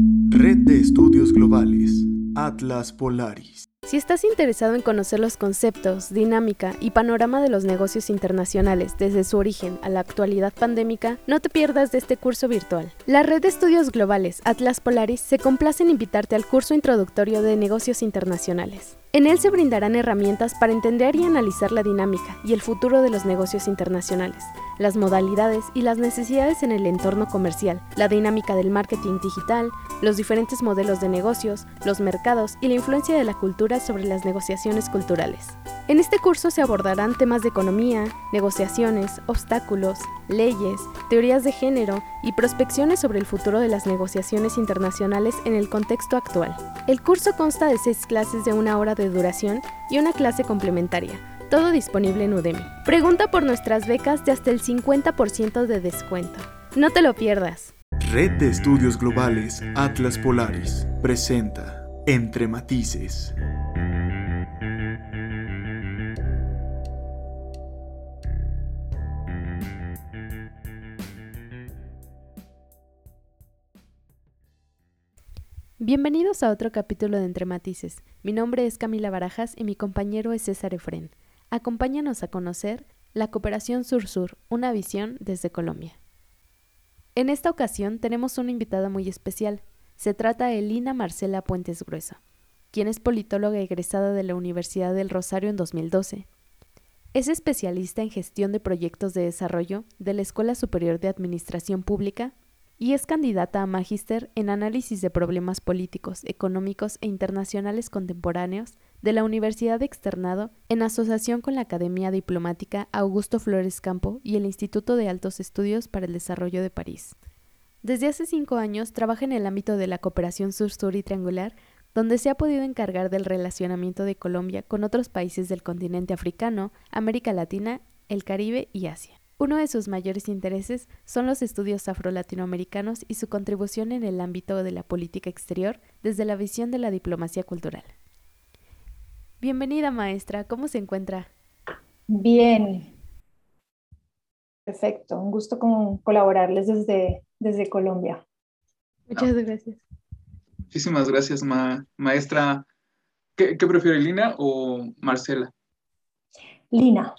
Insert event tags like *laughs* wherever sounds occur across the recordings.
Red de Estudios Globales, Atlas Polaris. Si estás interesado en conocer los conceptos, dinámica y panorama de los negocios internacionales desde su origen a la actualidad pandémica, no te pierdas de este curso virtual. La red de estudios globales Atlas Polaris se complace en invitarte al curso introductorio de negocios internacionales. En él se brindarán herramientas para entender y analizar la dinámica y el futuro de los negocios internacionales, las modalidades y las necesidades en el entorno comercial, la dinámica del marketing digital, los diferentes modelos de negocios, los mercados y la influencia de la cultura sobre las negociaciones culturales. En este curso se abordarán temas de economía, negociaciones, obstáculos, leyes, teorías de género y prospecciones sobre el futuro de las negociaciones internacionales en el contexto actual. El curso consta de seis clases de una hora de duración y una clase complementaria, todo disponible en Udemy. Pregunta por nuestras becas de hasta el 50% de descuento. No te lo pierdas. Red de Estudios Globales Atlas Polaris presenta Entre Matices. Bienvenidos a otro capítulo de Entre Matices. Mi nombre es Camila Barajas y mi compañero es César Efren. Acompáñanos a conocer la Cooperación Sur-Sur, una visión desde Colombia. En esta ocasión tenemos una invitada muy especial. Se trata de Lina Marcela Puentes Gruesa, quien es politóloga egresada de la Universidad del Rosario en 2012. Es especialista en gestión de proyectos de desarrollo de la Escuela Superior de Administración Pública y es candidata a magíster en análisis de problemas políticos, económicos e internacionales contemporáneos de la Universidad Externado en asociación con la Academia Diplomática Augusto Flores Campo y el Instituto de Altos Estudios para el Desarrollo de París. Desde hace cinco años trabaja en el ámbito de la cooperación sur-sur y triangular, donde se ha podido encargar del relacionamiento de Colombia con otros países del continente africano, América Latina, el Caribe y Asia. Uno de sus mayores intereses son los estudios afro-latinoamericanos y su contribución en el ámbito de la política exterior desde la visión de la diplomacia cultural. Bienvenida maestra, ¿cómo se encuentra? Bien. Perfecto, un gusto con colaborarles desde, desde Colombia. Muchas gracias. Muchísimas gracias, maestra. ¿Qué, ¿Qué prefiere, Lina o Marcela? Lina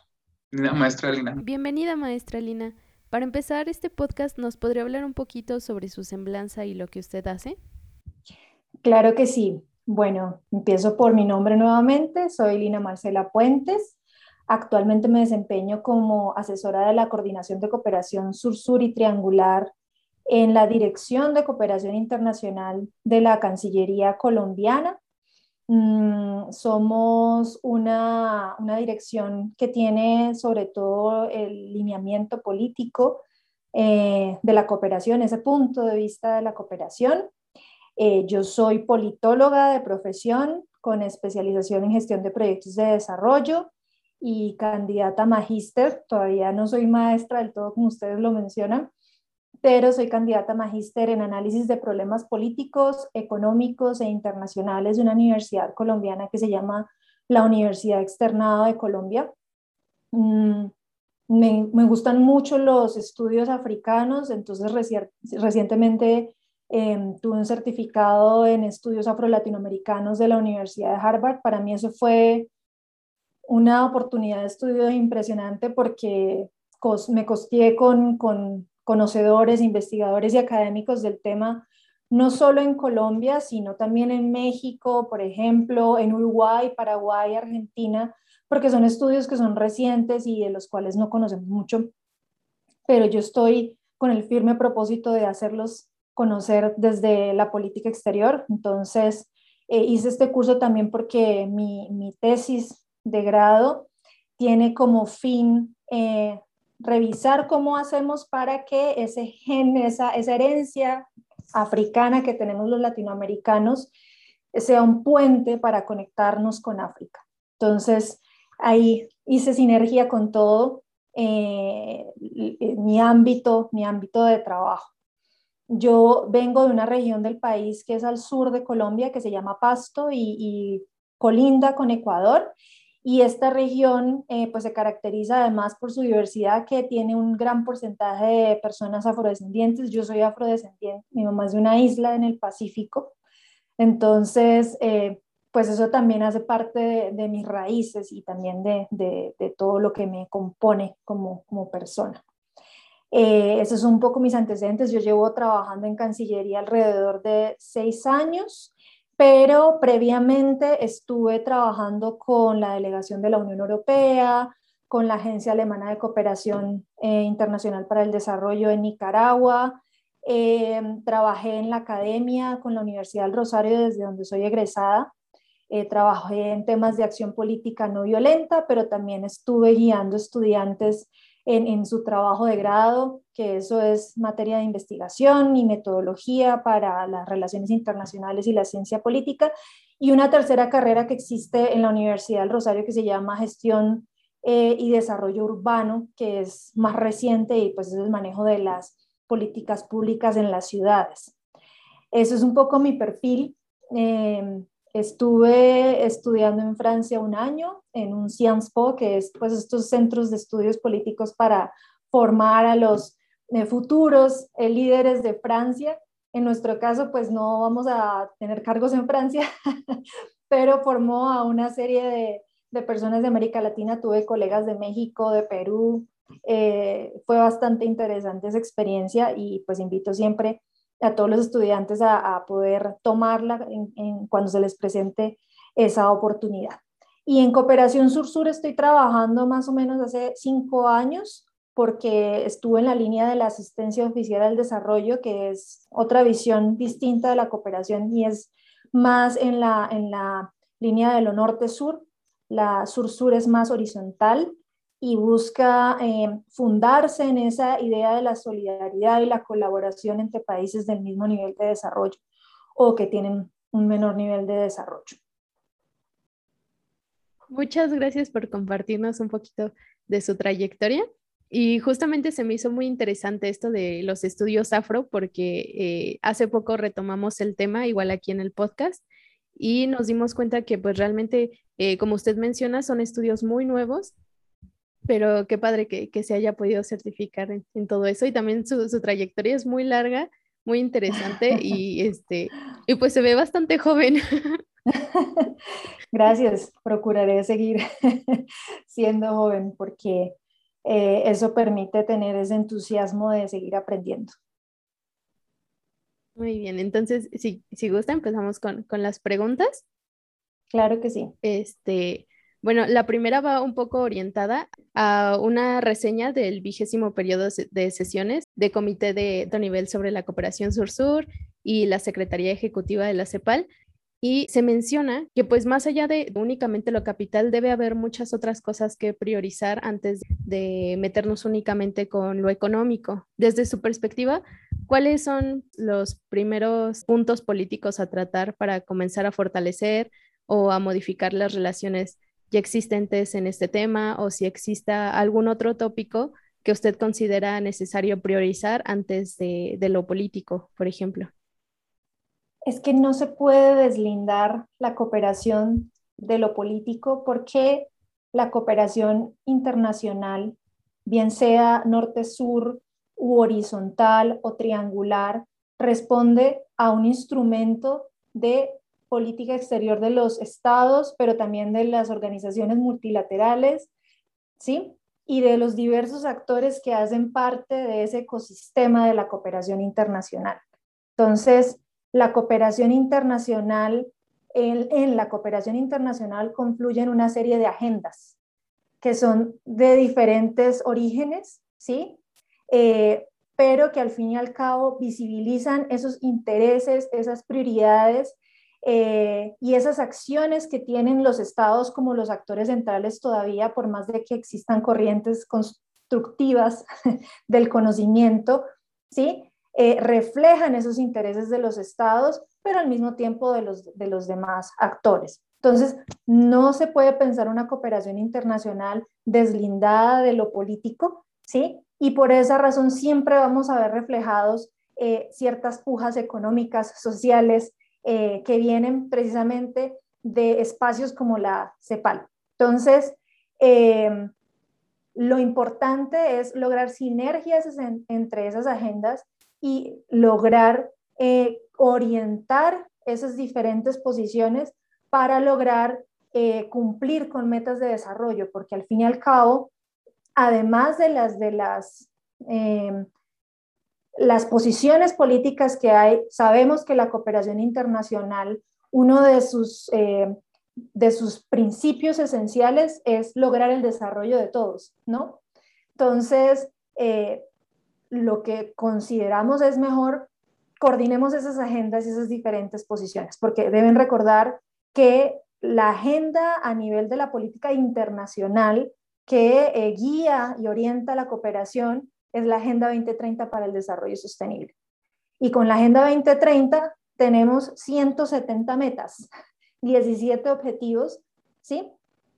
maestra Lina. Bienvenida, maestra Lina. Para empezar este podcast, ¿nos podría hablar un poquito sobre su semblanza y lo que usted hace? Claro que sí. Bueno, empiezo por mi nombre nuevamente. Soy Lina Marcela Puentes. Actualmente me desempeño como asesora de la Coordinación de Cooperación Sur-Sur y Triangular en la Dirección de Cooperación Internacional de la Cancillería colombiana Mm, somos una, dirección que tiene sobre todo el lineamiento político eh, de la cooperación, ese punto de vista de la cooperación. Eh, yo soy politóloga de profesión con especialización en gestión de proyectos de desarrollo y candidata magíster. Todavía no soy maestra del todo como ustedes lo mencionan, soy candidata a magíster en análisis de problemas políticos, económicos e internacionales de una universidad colombiana que se llama la Universidad Externada de Colombia. Mm, me, gustan mucho los estudios africanos, entonces recientemente em, tuve un certificado en estudios afro-latinoamericanos de la Universidad de Harvard. Para mí eso fue una oportunidad de estudio impresionante porque me costeé con conocedores, investigadores y académicos del tema, no solo en Colombia, sino también en México, por ejemplo, en Uruguay, Paraguay, Argentina, porque son estudios que son recientes y de los cuales no conocemos mucho, pero yo estoy con el firme propósito de hacerlos conocer desde la política exterior. Entonces, eh, hice este curso también porque mi, mi, tesis de grado tiene como fin eh, revisar cómo hacemos para que ese gen, esa, esa herencia africana que tenemos los latinoamericanos sea un puente para conectarnos con África. Entonces, ahí hice sinergia con todo eh, mi ámbito, mi ámbito de trabajo. Yo vengo de una región del país que es al sur de Colombia, que se llama Pasto y, y colinda con Ecuador, y esta región eh, pues se caracteriza además por su diversidad que tiene un gran porcentaje de personas afrodescendientes. Yo soy afrodescendiente, mi mamá es de una isla en el Pacífico, entonces eh, pues eso también hace parte de, mis raíces y también de, todo lo que me compone como, como persona. Eh, esos son un poco mis antecedentes. Yo llevo trabajando en Cancillería alrededor de seis años pero previamente estuve trabajando con la delegación de la Unión Europea, con la Agencia Alemana de Cooperación eh, Internacional para el Desarrollo en Nicaragua. Eh, trabajé en la academia con la Universidad del Rosario, desde donde soy egresada. Eh, trabajé en temas de acción política no violenta, pero también estuve guiando estudiantes en, su trabajo de grado, que eso es materia de investigación y metodología para las relaciones internacionales y la ciencia política, y una tercera carrera que existe en la Universidad del Rosario que se llama Gestión eh, y Desarrollo Urbano, que es más reciente y pues es el manejo de las políticas públicas en las ciudades. Eso es un poco mi perfil. Eh, Estuve estudiando en Francia un año en un Sciences que es pues estos centros de estudios políticos para formar a los eh, futuros eh, líderes de Francia. En nuestro caso, pues no vamos a tener cargos en Francia, *laughs* pero formó a una serie de, de, personas de América Latina. Tuve colegas de México, de Perú. Eh, fue bastante interesante esa experiencia y pues invito siempre a todos los estudiantes a, poder tomarla cuando se les presente esa oportunidad. Y en Cooperación Sur-Sur estoy trabajando más o menos hace cinco años porque estuve en la línea de la asistencia oficial al desarrollo, que es otra visión distinta de la cooperación y es más en la, en la línea de lo norte-sur. La sur-sur es más horizontal y busca eh, fundarse en esa idea de la solidaridad y la colaboración entre países del mismo nivel de desarrollo o que tienen un menor nivel de desarrollo. Muchas gracias por compartirnos un poquito de su trayectoria. Y justamente se me hizo muy interesante esto de los estudios afro porque eh, hace poco retomamos el tema, igual aquí en el podcast, y nos dimos cuenta que pues realmente, eh, como usted menciona, son estudios muy nuevos pero qué padre que, que se haya podido certificar en, todo eso y también su, su, trayectoria es muy larga, muy interesante *laughs* y, este, y pues se ve bastante joven. *laughs* Gracias, procuraré seguir *laughs* siendo joven porque eh, eso permite tener ese entusiasmo de seguir aprendiendo. Muy bien, entonces, si, si gusta, empezamos con, con las preguntas. Claro que sí. Este, bueno, la primera va un poco orientada a una reseña del vigésimo periodo de sesiones de Comité de Alto Nivel sobre la Cooperación Sur-Sur y la Secretaría Ejecutiva de la CEPAL. Y se menciona que pues más allá de únicamente lo capital, debe haber muchas otras cosas que priorizar antes de meternos únicamente con lo económico. Desde su perspectiva, ¿cuáles son los primeros puntos políticos a tratar para comenzar a fortalecer o a modificar las relaciones ya existentes en este tema o si exista algún otro tópico que usted considera necesario priorizar antes de, lo político, por ejemplo. Es que no se puede deslindar la cooperación de lo político porque la cooperación internacional, bien sea norte-sur u horizontal o triangular, responde a un instrumento de política exterior de los estados, pero también de las organizaciones multilaterales, ¿sí? Y de los diversos actores que hacen parte de ese ecosistema de la cooperación internacional. Entonces, la cooperación internacional, en, la cooperación internacional confluyen una serie de agendas que son de diferentes orígenes, ¿sí? Eh, pero que al fin y al cabo visibilizan esos intereses, esas prioridades eh, y esas acciones que tienen los estados como los actores centrales todavía, por más de que existan corrientes constructivas *laughs* del conocimiento, ¿sí? Eh, reflejan esos intereses de los estados, pero al mismo tiempo de los, de los demás actores. Entonces, no se puede pensar una cooperación internacional deslindada de lo político, ¿sí? Y por esa razón siempre vamos a ver reflejados eh, ciertas pujas económicas, sociales, eh, que vienen precisamente de espacios como la CEPAL. Entonces, em, lo importante es lograr sinergias entre esas agendas y lograr eh, orientar esas diferentes posiciones para lograr eh, cumplir con metas de desarrollo, porque al fin y al cabo, además de las de las em, las posiciones políticas que hay, sabemos que la cooperación internacional, uno de sus, eh, de sus principios esenciales es lograr el desarrollo de todos, ¿no? Entonces, eh, lo que consideramos es mejor coordinemos esas agendas y esas diferentes posiciones, porque deben recordar que la agenda a nivel de la política internacional que eh, guía y orienta la cooperación es la Agenda 2030 para el Desarrollo Sostenible. Y con la Agenda 2030 tenemos 170 metas, 17 objetivos, ¿sí?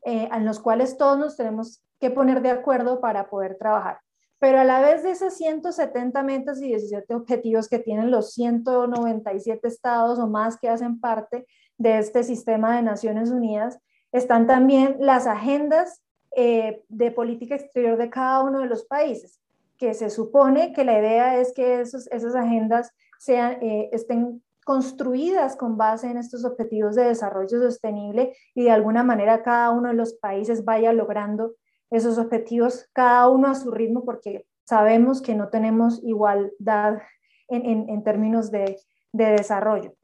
Eh, en los cuales todos nos tenemos que poner de acuerdo para poder trabajar. Pero a la vez de esas 170 metas y 17 objetivos que tienen los 197 estados o más que hacen parte de este sistema de Naciones Unidas, están también las agendas eh, de política exterior de cada uno de los países que se supone que la idea es que esos, esas agendas sean, eh, estén construidas con base en estos objetivos de desarrollo sostenible y de alguna manera cada uno de los países vaya logrando esos objetivos, cada uno a su ritmo, porque sabemos que no tenemos igualdad en, en, términos de, de, desarrollo.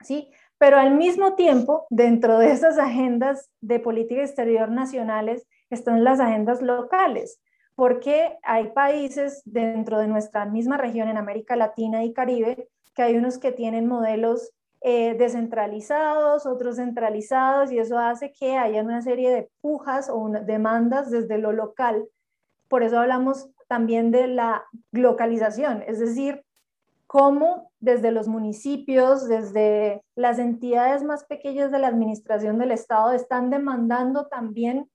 ¿sí? Pero al mismo tiempo, dentro de esas agendas de política exterior nacionales, están las agendas locales porque hay países dentro de nuestra misma región en América Latina y Caribe que hay unos que tienen modelos eh, descentralizados, otros centralizados, y eso hace que haya una serie de pujas o demandas desde lo local. Por eso hablamos también de la localización, es decir, cómo desde los municipios, desde las entidades más pequeñas de la administración del Estado están demandando también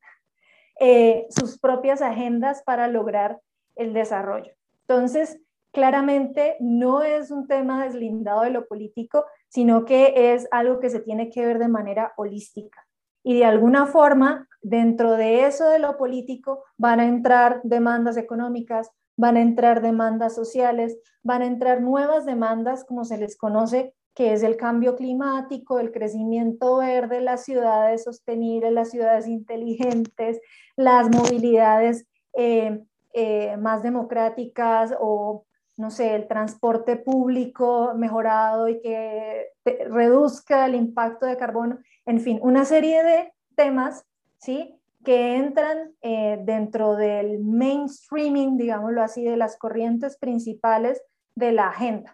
eh, sus propias agendas para lograr el desarrollo. Entonces, claramente no es un tema deslindado de lo político, sino que es algo que se tiene que ver de manera holística. Y de alguna forma, dentro de eso de lo político, van a entrar demandas económicas, van a entrar demandas sociales, van a entrar nuevas demandas, como se les conoce, que es el cambio climático, el crecimiento verde, las ciudades sostenibles, las ciudades inteligentes, las movilidades eh, eh, más democráticas o, no sé, el transporte público mejorado y que reduzca el impacto de carbono, en fin, una serie de temas, ¿sí? que entran eh, dentro del mainstreaming, digámoslo así, de las corrientes principales de la agenda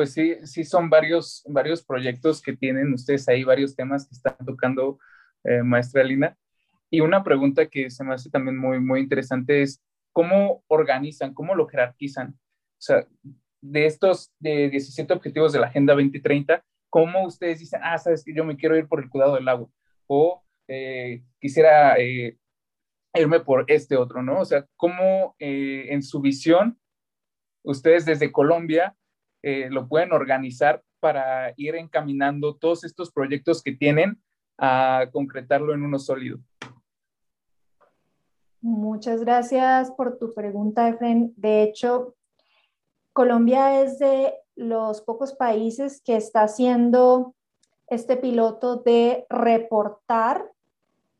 pues sí, sí son varios, varios proyectos que tienen ustedes ahí, varios temas que están tocando, eh, maestra Lina. Y una pregunta que se me hace también muy, muy interesante es, ¿cómo organizan, cómo lo jerarquizan? O sea, de estos de 17 objetivos de la Agenda 2030, ¿cómo ustedes dicen, ah, sabes que yo me quiero ir por el cuidado del agua? O eh, quisiera eh, irme por este otro, ¿no? O sea, ¿cómo en su visión, ustedes desde Colombia eh, lo pueden organizar para ir encaminando todos estos proyectos que tienen a concretarlo en uno sólido. Muchas gracias por tu pregunta, Efren. De hecho, Colombia es de los pocos países que está haciendo este piloto de reportar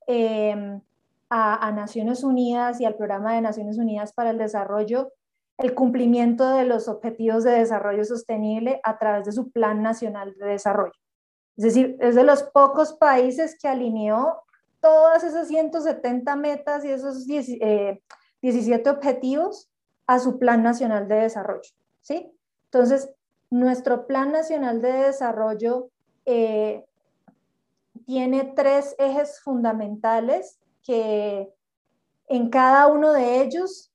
a, a, Naciones Unidas y al Programa de Naciones Unidas para el Desarrollo el cumplimiento de los objetivos de desarrollo sostenible a través de su Plan Nacional de Desarrollo. Es decir, es de los pocos países que alineó todas esas 170 metas y esos 17 eh, objetivos a su Plan Nacional de Desarrollo. ¿sí? Entonces, nuestro Plan Nacional de Desarrollo eh, tiene tres ejes fundamentales que en cada uno de ellos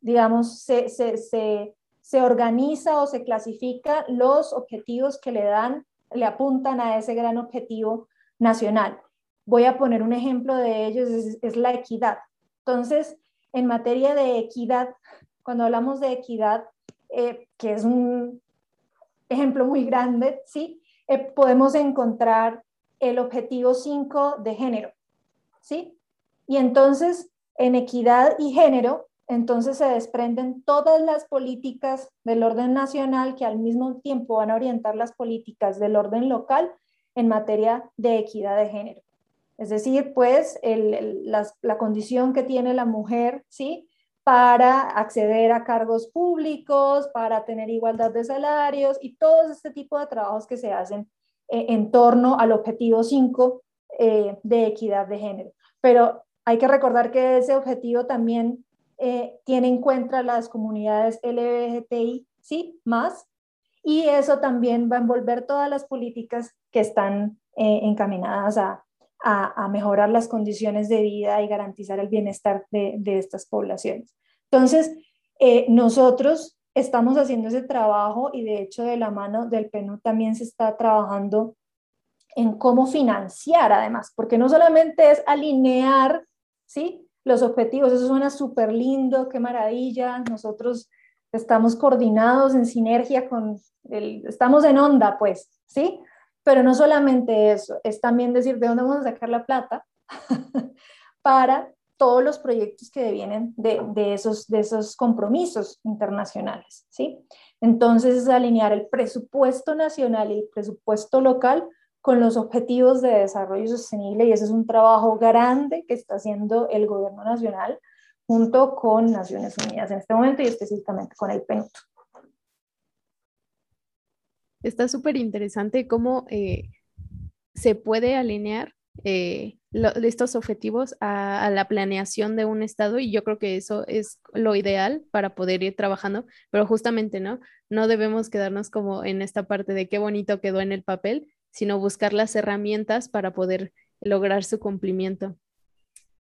digamos, se, se, organiza o se clasifica los objetivos que le dan, le apuntan a ese gran objetivo nacional. Voy a poner un ejemplo de ellos, es, la equidad. Entonces, en materia de equidad, cuando hablamos de equidad, eh, que es un ejemplo muy grande, ¿sí? Eh, podemos encontrar el objetivo 5 de género. ¿sí? Y entonces, en equidad y género, entonces se desprenden todas las políticas del orden nacional que al mismo tiempo van a orientar las políticas del orden local en materia de equidad de género. Es decir, pues la, condición que tiene la mujer, ¿sí? Para acceder a cargos públicos, para tener igualdad de salarios y todo este tipo de trabajos que se hacen eh, en torno al objetivo 5 eh, de equidad de género. Pero hay que recordar que ese objetivo también eh, tiene en cuenta las comunidades LGBTI, ¿sí? Más, y eso también va a envolver todas las políticas que están eh, encaminadas a, mejorar las condiciones de vida y garantizar el bienestar de, de estas poblaciones. Entonces, eh, nosotros estamos haciendo ese trabajo y de hecho de la mano del PNU también se está trabajando en cómo financiar además, porque no solamente es alinear ¿sí? Los objetivos, eso suena súper lindo, qué maravilla. Nosotros estamos coordinados en sinergia con el, estamos en onda, pues, ¿sí? Pero no solamente eso, es también decir de dónde vamos a sacar la plata *laughs* para todos los proyectos que vienen de, de, esos, de esos compromisos internacionales, ¿sí? Entonces es alinear el presupuesto nacional y el presupuesto local con los objetivos de desarrollo sostenible y ese es un trabajo grande que está haciendo el gobierno nacional junto con Naciones Unidas en este momento y específicamente con el PNUD. Está súper interesante cómo eh, se puede alinear eh, estos objetivos a, a, la planeación de un estado y yo creo que eso es lo ideal para poder ir trabajando, pero justamente no, no debemos quedarnos como en esta parte de qué bonito quedó en el papel, sino buscar las herramientas para poder lograr su cumplimiento.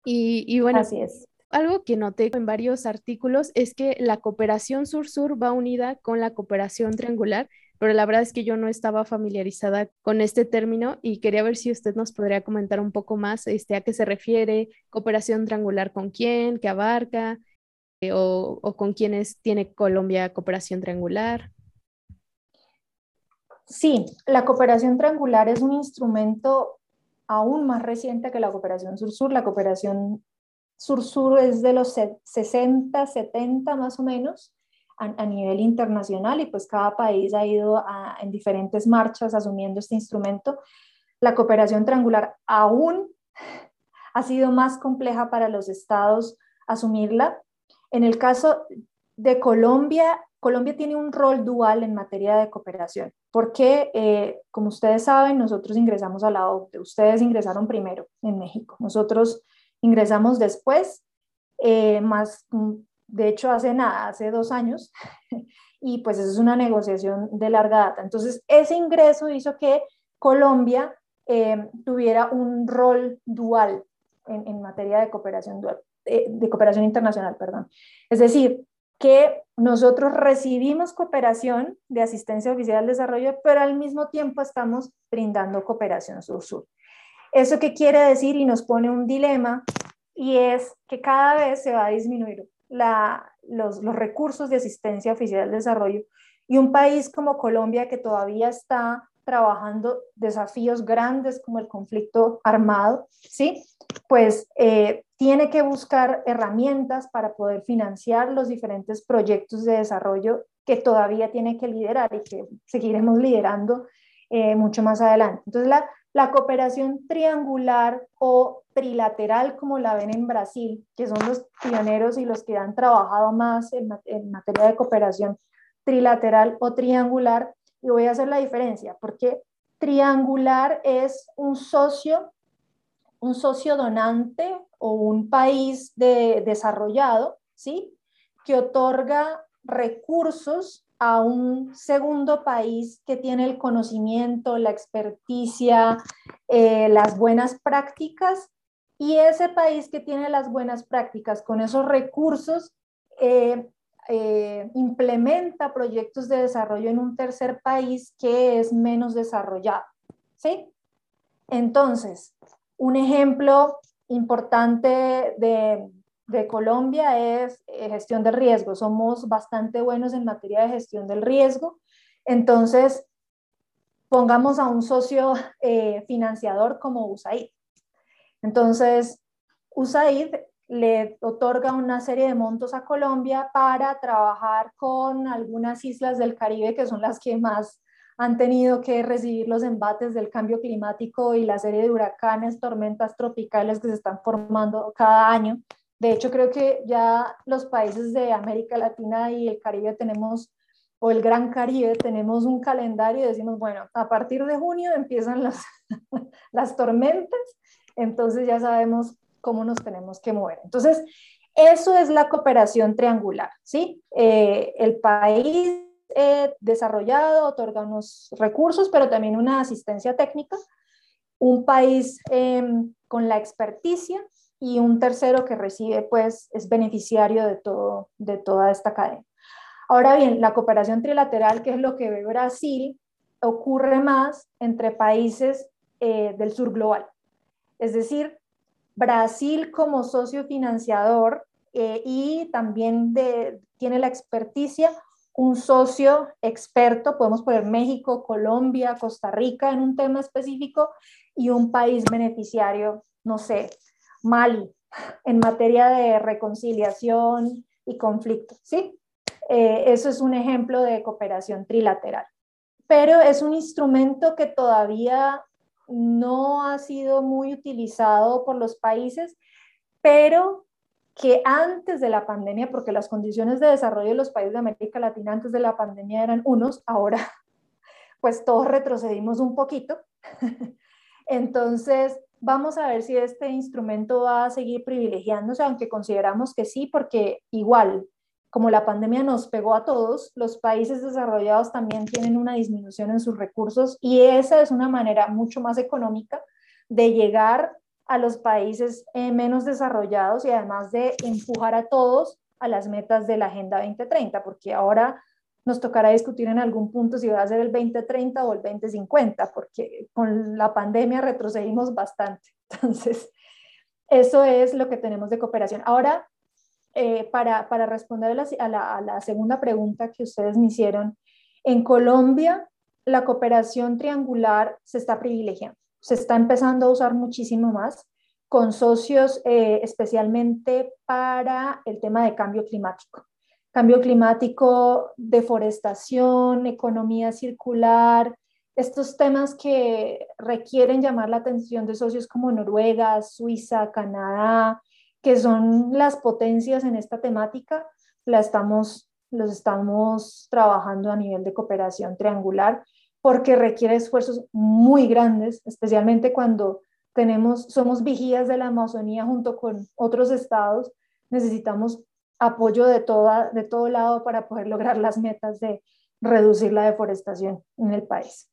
Y, bueno, Así es. algo que noté en varios artículos es que la cooperación sur-sur va unida con la cooperación triangular, pero la verdad es que yo no estaba familiarizada con este término y quería ver si usted nos podría comentar un poco más este, a qué se refiere, cooperación triangular con quién, qué abarca, eh, o, o con quiénes tiene Colombia cooperación triangular. Sí, la cooperación triangular es un instrumento aún más reciente que la cooperación sur-sur. La cooperación sur-sur es de los 60, 70 más o menos a, nivel internacional y pues cada país ha ido en diferentes marchas asumiendo este instrumento. La cooperación triangular aún ha sido más compleja para los estados asumirla. En el caso de Colombia, Colombia tiene un rol dual en materia de cooperación, porque, eh, como ustedes saben, nosotros ingresamos a la OCDE, ustedes ingresaron primero en México, nosotros ingresamos después, eh, más, mm, de hecho, hace nada, hace dos años, *laughs* y pues eso es una negociación de larga data. Entonces, ese ingreso hizo que Colombia eh, tuviera un rol dual en, materia de cooperación de cooperación internacional, perdón. Es decir, que nosotros recibimos cooperación de asistencia oficial al desarrollo, pero al mismo tiempo estamos brindando cooperación sur-sur. ¿Eso qué quiere decir? Y nos pone un dilema, y es que cada vez se va a disminuir los, los recursos de asistencia oficial al desarrollo, y un país como Colombia que todavía está trabajando desafíos grandes como el conflicto armado, ¿sí? Pues eh, tiene que buscar herramientas para poder financiar los diferentes proyectos de desarrollo que todavía tiene que liderar y que seguiremos liderando eh, mucho más adelante. Entonces, la, cooperación triangular o trilateral, como la ven en Brasil, que son los pioneros y los que han trabajado más en materia de cooperación trilateral o triangular, y voy a hacer la diferencia, porque triangular es un socio, un socio donante o un país de, desarrollado, ¿sí? Que otorga recursos a un segundo país que tiene el conocimiento, la experticia, eh, las buenas prácticas, y ese país que tiene las buenas prácticas con esos recursos eh, eh, implementa proyectos de desarrollo en un tercer país que es menos desarrollado. ¿Sí? Entonces, un ejemplo importante de, de Colombia es eh, gestión del riesgo. Somos bastante buenos en materia de gestión del riesgo. Entonces, pongamos a un socio eh, financiador como USAID. Entonces, USAID le otorga una serie de montos a Colombia para trabajar con algunas islas del Caribe que son las que más han tenido que recibir los embates del cambio climático y la serie de huracanes, tormentas tropicales que se están formando cada año. De hecho, creo que ya los países de América Latina y el Caribe tenemos, o el Gran Caribe, tenemos un calendario y decimos, bueno, a partir de junio empiezan las, *laughs* las tormentas, entonces ya sabemos cómo nos tenemos que mover. Entonces, eso es la cooperación triangular, ¿sí? Eh, el país eh, desarrollado otorga unos recursos, pero también una asistencia técnica, un país em, con la experticia y un tercero que recibe, pues, es beneficiario de, todo, de toda esta cadena. Ahora bien, la cooperación trilateral, que es lo que ve Brasil, ocurre más entre países eh, del sur global. Es decir, Brasil como socio financiador eh, y también tiene la experticia, un socio experto, podemos poner México, Colombia, Costa Rica en un tema específico y un país beneficiario, no sé, Mali, en materia de reconciliación y conflicto, ¿sí? Eh, eso es un ejemplo de cooperación trilateral. Pero es un instrumento que todavía no ha sido muy utilizado por los países, pero que antes de la pandemia, porque las condiciones de desarrollo de los países de América Latina antes de la pandemia eran unos, ahora *laughs* pues todos retrocedimos un poquito. *laughs* Entonces, vamos a ver si este instrumento va a seguir privilegiándose, aunque consideramos que sí, porque igual como la pandemia nos pegó a todos, los países desarrollados también tienen una disminución en sus recursos y esa es una manera mucho más económica de llegar a los países eh, menos desarrollados y además de empujar a todos a las metas de la Agenda 2030, porque ahora nos tocará discutir en algún punto si va a ser el 2030 o el 2050, porque con la pandemia retrocedimos bastante. *laughs* Entonces, eso es lo que tenemos de cooperación. Ahora, eh, para, para, responder a la, a la segunda pregunta que ustedes me hicieron, en Colombia la cooperación triangular se está privilegiando, se está empezando a usar muchísimo más con socios eh, especialmente para el tema de cambio climático. Cambio climático, deforestación, economía circular, estos temas que requieren llamar la atención de socios como Noruega, Suiza, Canadá, que son las potencias en esta temática, la estamos, los estamos trabajando a nivel de cooperación triangular porque requiere esfuerzos muy grandes, especialmente cuando tenemos, somos vigías de la Amazonía junto con otros estados, necesitamos apoyo de, toda, de todo lado para poder lograr las metas de reducir la deforestación en el país.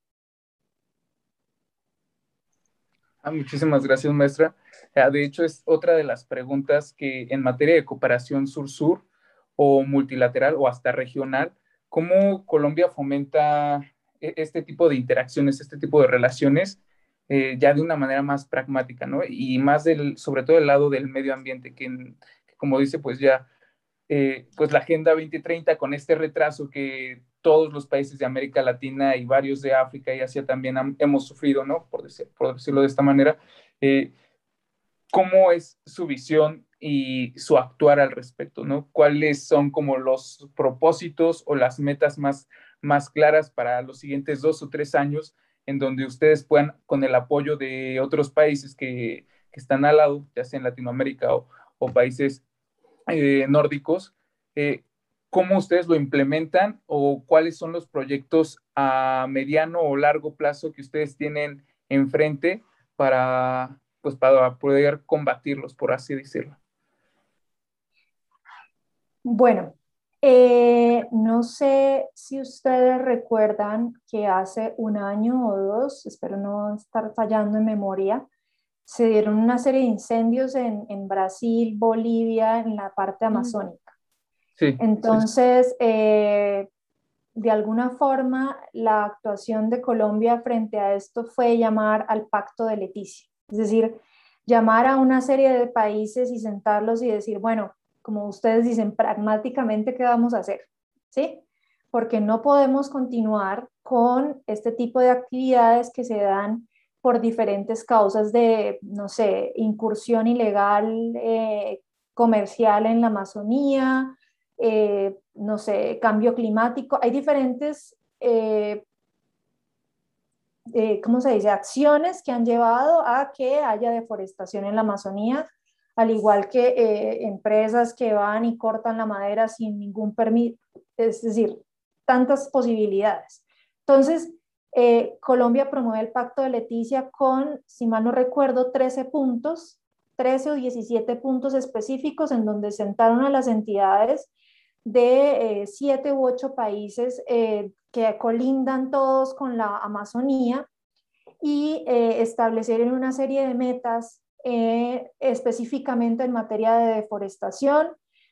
Ah, muchísimas gracias, maestra. Ah, de hecho, es otra de las preguntas que en materia de cooperación sur-sur o multilateral o hasta regional, ¿cómo Colombia fomenta este tipo de interacciones, este tipo de relaciones eh, ya de una manera más pragmática, ¿no? Y más del, sobre todo el lado del medio ambiente, que, como dice, pues ya, eh, pues la Agenda 2030 con este retraso que todos los países de América Latina y varios de África y Asia también hemos sufrido, ¿no? Por, por, decirlo de esta manera. Eh, ¿Cómo es su visión y su actuar al respecto, ¿no? ¿Cuáles son como los propósitos o las metas más, más claras para los siguientes dos o tres años en donde ustedes puedan, con el apoyo de otros países que, están al lado, ya sea en Latinoamérica o, o países eh, nórdicos, eh, cómo ustedes lo implementan o cuáles son los proyectos a mediano o largo plazo que ustedes tienen enfrente para, pues, para poder combatirlos, por así decirlo. Bueno, eh, no sé si ustedes recuerdan que hace un año o dos, espero no estar fallando en memoria, se dieron una serie de incendios en, en Brasil, Bolivia, en la parte amazónica. Entonces, eh, de alguna forma, la actuación de Colombia frente a esto fue llamar al pacto de Leticia, es decir, llamar a una serie de países y sentarlos y decir, bueno, como ustedes dicen, pragmáticamente, ¿qué vamos a hacer? ¿Sí? Porque no podemos continuar con este tipo de actividades que se dan por diferentes causas de, no sé, incursión ilegal eh, comercial en la Amazonía, eh, no sé, cambio climático. Hay diferentes, eh, ¿cómo se dice?, acciones que han llevado a que haya deforestación en la Amazonía, al igual que empresas que van y cortan la madera sin ningún permiso, es decir, tantas posibilidades. Entonces, eh, Colombia promueve el Pacto de Leticia con, si mal no recuerdo, 13 puntos, 13 o 17 puntos específicos en donde sentaron a las entidades de eh, siete u ocho países eh, que colindan todos con la Amazonía y establecieron una serie de metas específicamente en materia de deforestación,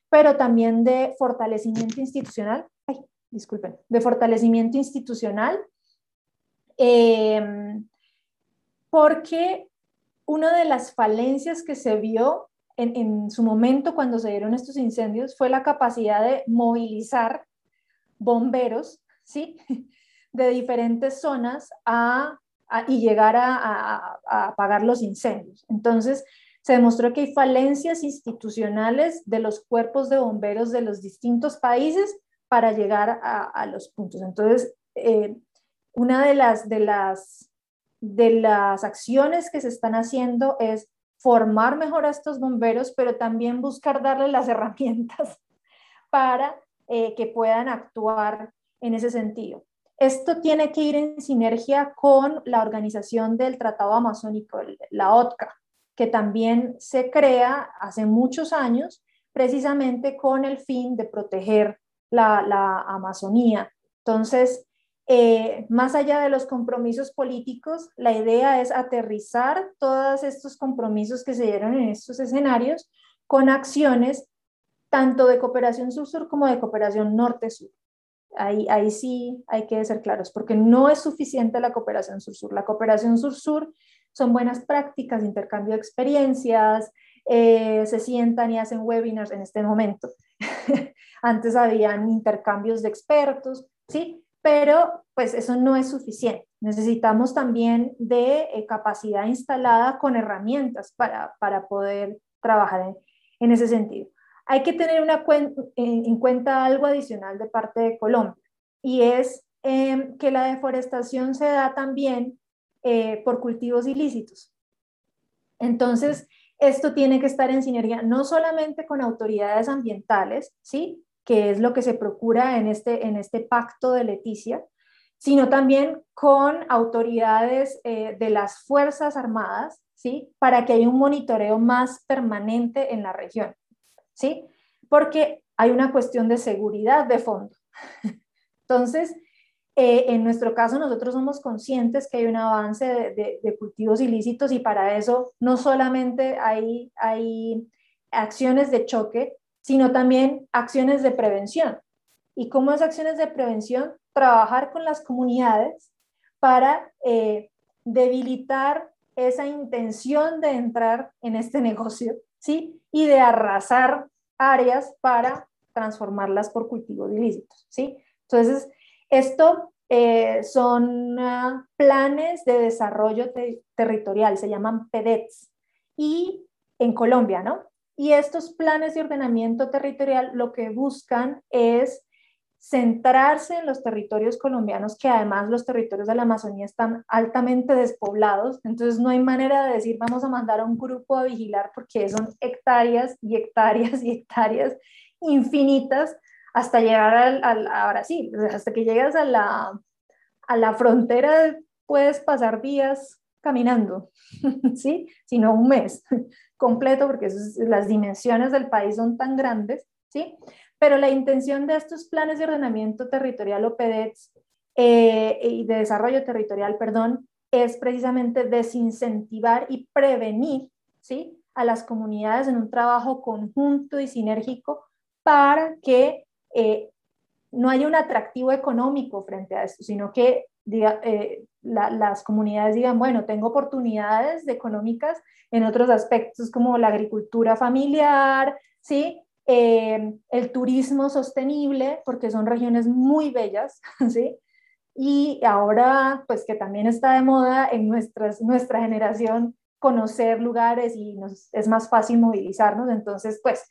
pero también de fortalecimiento institucional, disculpen, de fortalecimiento institucional Em, porque una de las falencias que se vio en, su momento cuando se dieron estos incendios fue la capacidad de movilizar bomberos, ¿sí? *laughs* De diferentes zonas y llegar a, apagar los incendios. Entonces, se demostró que hay falencias institucionales de los cuerpos de bomberos de los distintos países para llegar a, los puntos. Entonces, eh, una de las, de las, de las acciones que se están haciendo es formar mejor a estos bomberos, pero también buscar darles las *laughs* herramientas para eh, que puedan actuar en ese sentido. Esto tiene que ir en sinergia con la organización del Tratado Amazónico, la OTCA, que también se crea hace muchos años precisamente con el fin de proteger la, la Amazonía. Entonces, eh, más allá de los compromisos políticos, la idea es aterrizar todos estos compromisos que se dieron en estos escenarios con acciones tanto de cooperación sur-sur como de cooperación norte-sur. Ahí, ahí sí hay que ser claros, porque no es suficiente la cooperación sur-sur. La cooperación sur-sur son buenas prácticas, intercambio de experiencias, eh, se sientan y hacen webinars en este momento. *laughs* Antes habían intercambios de expertos, ¿sí? pero pues eso no es suficiente. Necesitamos también de eh, capacidad instalada con herramientas para, poder trabajar en, ese sentido. Hay que tener una en, cuenta algo adicional de parte de Colombia y es em, que la deforestación se da también eh, por cultivos ilícitos. Entonces, esto tiene que estar en sinergia no solamente con autoridades ambientales, ¿sí? que es lo que se procura en este, en este pacto de Leticia, sino también con autoridades eh, de las Fuerzas Armadas, ¿sí? Para que haya un monitoreo más permanente en la región, ¿sí? Porque hay una cuestión de seguridad de fondo. *laughs* Entonces, eh, en nuestro caso, nosotros somos conscientes que hay un avance de, de, cultivos ilícitos y para eso no solamente hay, acciones de choque, sino también acciones de prevención. ¿Y cómo es acciones de prevención? Trabajar con las comunidades para eh, debilitar esa intención de entrar en este *laughs* negocio, ¿sí? Y de arrasar áreas para transformarlas por cultivos ilícitos, ¿sí? Entonces, esto eh, son ah, planes de desarrollo territorial, se llaman PEDETs, y en Colombia, ¿no? Y estos planes de ordenamiento territorial lo que buscan es centrarse en los territorios colombianos, que además los territorios de la Amazonía están altamente despoblados, entonces no hay manera de decir vamos a mandar a un grupo a vigilar porque son hectáreas y hectáreas y hectáreas infinitas hasta llegar al, a Brasil, hasta que llegas a la, a la frontera puedes pasar días caminando, *laughs* ¿sí? Sino un mes *laughs* completo, porque las dimensiones del país son tan grandes, ¿sí? Pero la intención de estos planes de ordenamiento territorial o PEDETs eh, y de desarrollo territorial, perdón, es precisamente desincentivar y prevenir, ¿sí? A las comunidades en un trabajo conjunto y sinérgico para que eh, no haya un atractivo económico frente a esto, sino que diga, eh, las comunidades digan, bueno, tengo oportunidades económicas en otros aspectos como la agricultura familiar, ¿sí? Eh, el turismo sostenible, porque son regiones muy bellas, *laughs* ¿sí? y ahora pues que también está de moda en nuestras, nuestra generación conocer lugares y nos, es más fácil movilizarnos, entonces pues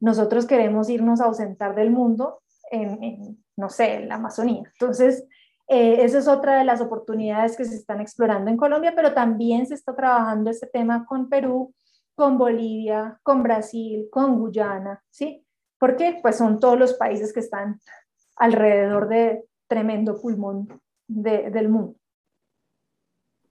nosotros queremos irnos a ausentar del mundo en, no sé, en la Amazonía. Entonces, eh, esa es otra de las oportunidades que se están explorando en Colombia, pero también se está trabajando este tema con Perú, con Bolivia, con Brasil, con Guyana, ¿sí? Porque pues son todos los países que están alrededor de tremendo pulmón del mundo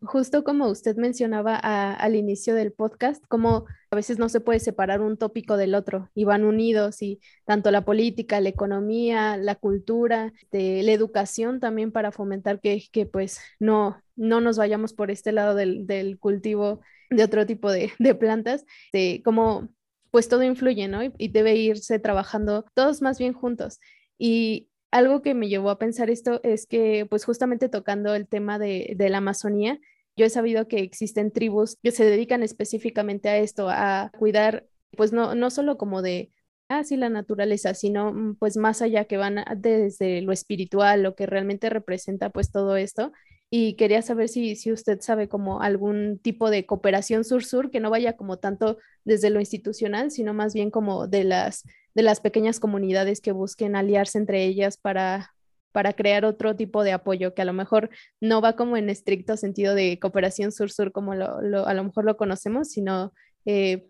justo como usted mencionaba al inicio del podcast, como a veces no se puede separar un tópico del otro y van unidos y tanto la política, la economía, la cultura, de, la educación también para fomentar que, que pues no, no nos vayamos por este lado del, del cultivo de otro tipo de, de plantas, de como pues todo influye, ¿no? Y, y debe irse trabajando todos más bien juntos. Y algo que me llevó a pensar esto es que, pues justamente tocando el tema de, de, la Amazonía, yo he sabido que existen tribus que se dedican específicamente a esto, a cuidar, pues no, no solo como de, ah, sí, la naturaleza, sino mm, pues más allá que van desde lo espiritual, lo que realmente representa pues todo esto. Y quería saber si, si usted sabe como algún tipo de cooperación sur-sur que no vaya como tanto desde lo institucional, sino más bien como de las, de las pequeñas comunidades que busquen aliarse entre ellas para, para crear otro tipo de apoyo que a lo mejor no va como en estricto sentido de cooperación sur-sur como a lo mejor lo conocemos, sino eh,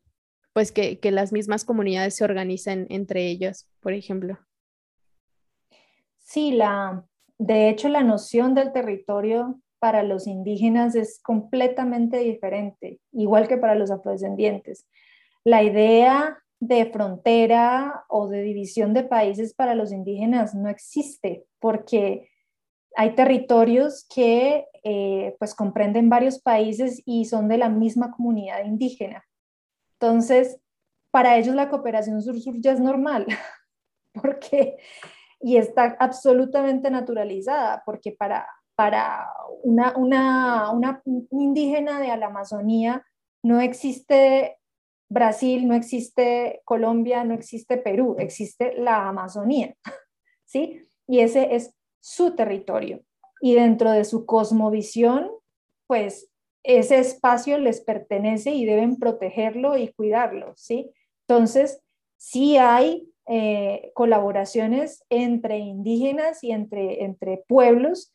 pues que, que, las mismas comunidades se organizan entre ellas, por ejemplo. Sí, la, de hecho la noción del territorio para los indígenas es completamente diferente, igual que para los afrodescendientes. La idea de frontera o de división de países para los indígenas no existe, porque hay territorios que eh, pues comprenden varios países y son de la misma comunidad indígena. Entonces, para ellos la cooperación sur-sur ya es normal, *laughs* porque, y está absolutamente naturalizada, porque para, para una, una, una indígena de la Amazonía no existe Brasil, no existe Colombia, no existe Perú, existe la Amazonía, *laughs* ¿sí? Y ese es su territorio. Y dentro de su cosmovisión, pues ese espacio les pertenece y deben protegerlo y cuidarlo, ¿sí? Entonces, sí hay eh, colaboraciones entre indígenas y entre, entre pueblos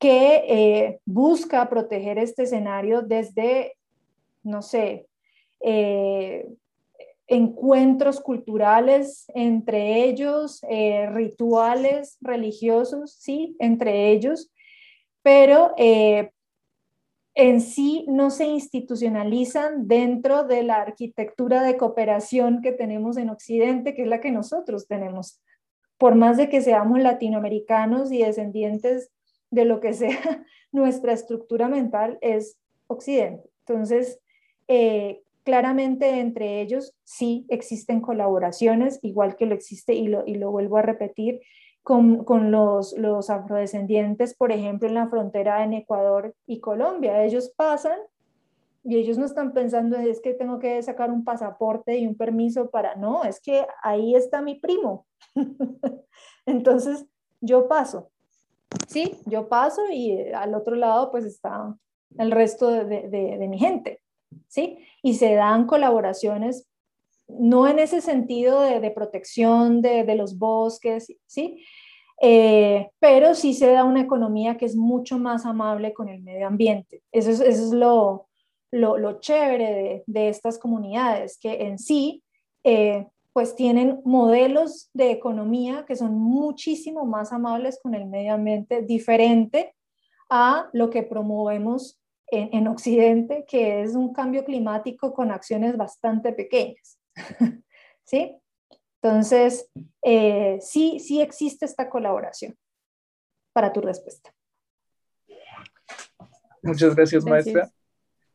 que eh, busca proteger este escenario desde, no sé, eh, encuentros culturales entre ellos, eh, rituales religiosos, sí, entre ellos, pero eh, en sí no se institucionalizan dentro de la arquitectura de cooperación que tenemos en Occidente, que es la que nosotros tenemos. Por más de que seamos latinoamericanos y descendientes de lo que sea, *laughs* nuestra estructura mental es Occidente. Entonces, Claramente entre ellos sí existen colaboraciones, igual que lo existe, y lo, y lo vuelvo a repetir, con, con los, los, afrodescendientes, por ejemplo, en la frontera en Ecuador y Colombia. Ellos pasan y ellos no están pensando es que tengo que sacar un pasaporte y un permiso para, no, es que ahí está mi primo. *laughs* Entonces, yo paso. Sí, yo paso y al otro lado pues está el resto de, de, de mi gente. ¿Sí? Y se dan colaboraciones, no en ese sentido de, protección de, los bosques, ¿sí? Eh, pero sí se da una economía que es mucho más amable con el medio ambiente. Eso es, lo, lo, chévere de, estas comunidades, que en sí, eh, pues tienen modelos de economía que son muchísimo más amables con el medio ambiente, diferente a lo que promovemos en, Occidente, que es un cambio climático con acciones bastante pequeñas. *laughs* ¿Sí? Entonces, eh, sí, sí existe esta colaboración para tu respuesta. Muchas gracias, maestra.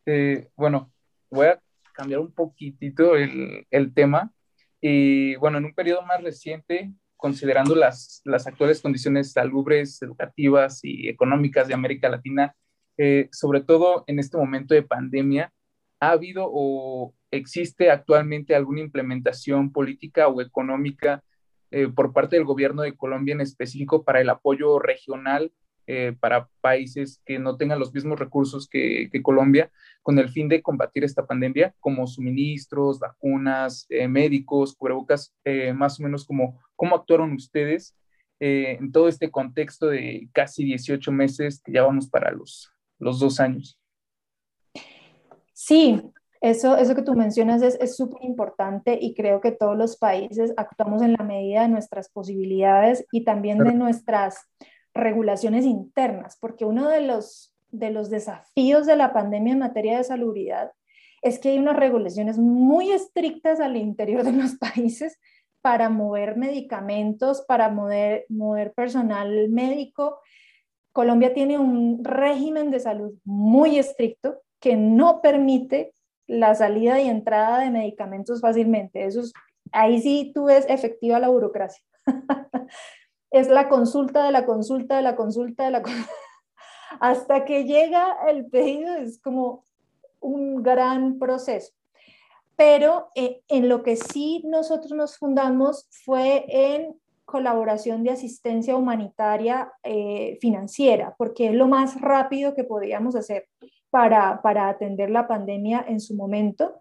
Eh, bueno, voy a cambiar un poquitito el, el, tema. Y bueno, en un periodo más reciente, considerando las, las actuales condiciones salubres, educativas y económicas de América Latina, eh, sobre todo en este momento de pandemia, ¿ha habido o existe actualmente alguna implementación política o económica eh, por parte del gobierno de Colombia en específico para el apoyo regional eh, para países que no tengan los mismos recursos que, Colombia, con el fin de combatir esta pandemia, como suministros, vacunas, médicos, cubrebocas, más o menos como cómo actuaron ustedes en todo este contexto de casi 18 meses que ya vamos para los, los dos años. Sí, eso, eso que tú mencionas es súper importante y creo que todos los países actuamos en la medida de nuestras posibilidades y también de nuestras regulaciones internas, porque uno de los, de los desafíos de la pandemia en materia de salubridad es que hay unas regulaciones muy estrictas al interior de los *laughs* países para mover medicamentos, para mover, mover personal médico. Colombia tiene un régimen de salud muy estricto que no permite la salida y entrada de medicamentos fácilmente. Eso ahí sí tú ves efectiva la burocracia. *laughs* es la consulta de la consulta de la consulta de la *laughs* hasta que llega el pedido es como un gran proceso. Pero eh, en lo que sí nosotros nos fundamos fue en colaboración de asistencia humanitaria eh, financiera, porque es lo más rápido que podíamos hacer para, para atender la pandemia en su momento.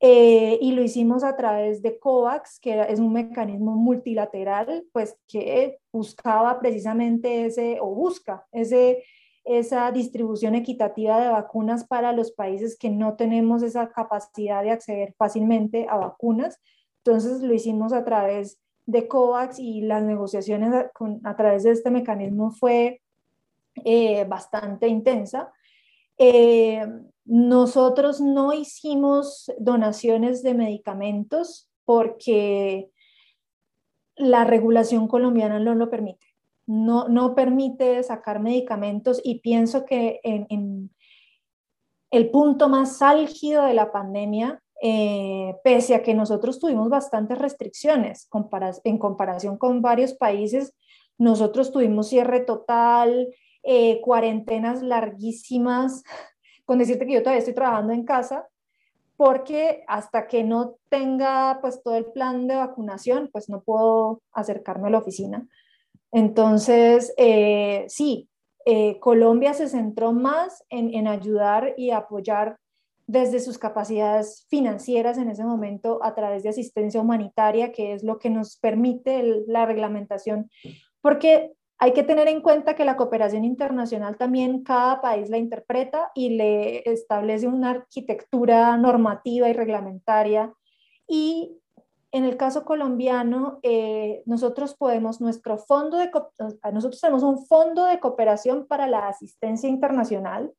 Eh, y lo hicimos a través de COVAX, que es un mecanismo multilateral, pues que buscaba precisamente ese, o busca ese, esa distribución equitativa de vacunas para los países que no tenemos esa capacidad de acceder fácilmente a vacunas. Entonces lo hicimos a través de COVAX y las negociaciones a, través de este mecanismo fue eh, bastante intensa. Eh, nosotros no hicimos donaciones de medicamentos porque la regulación colombiana no lo permite. No, no permite sacar medicamentos y pienso que en, el punto más álgido de la pandemia, eh, pese a que nosotros tuvimos bastantes restricciones en comparación con varios países, nosotros tuvimos cierre total, eh, cuarentenas larguísimas, *laughs* con decirte que yo todavía estoy trabajando en casa, porque hasta que no tenga pues todo el plan de vacunación, pues no puedo acercarme a la oficina. Entonces, eh, sí, eh, Colombia se centró más en, ayudar y apoyar desde sus capacidades financieras en ese momento a través de asistencia humanitaria, que es lo que nos permite la reglamentación, porque hay que tener en cuenta que la cooperación internacional también cada país la interpreta y le establece una arquitectura normativa y reglamentaria. Y en el caso colombiano, eh, nosotros podemos, nuestro fondo de, nosotros tenemos un fondo de cooperación para la asistencia internacional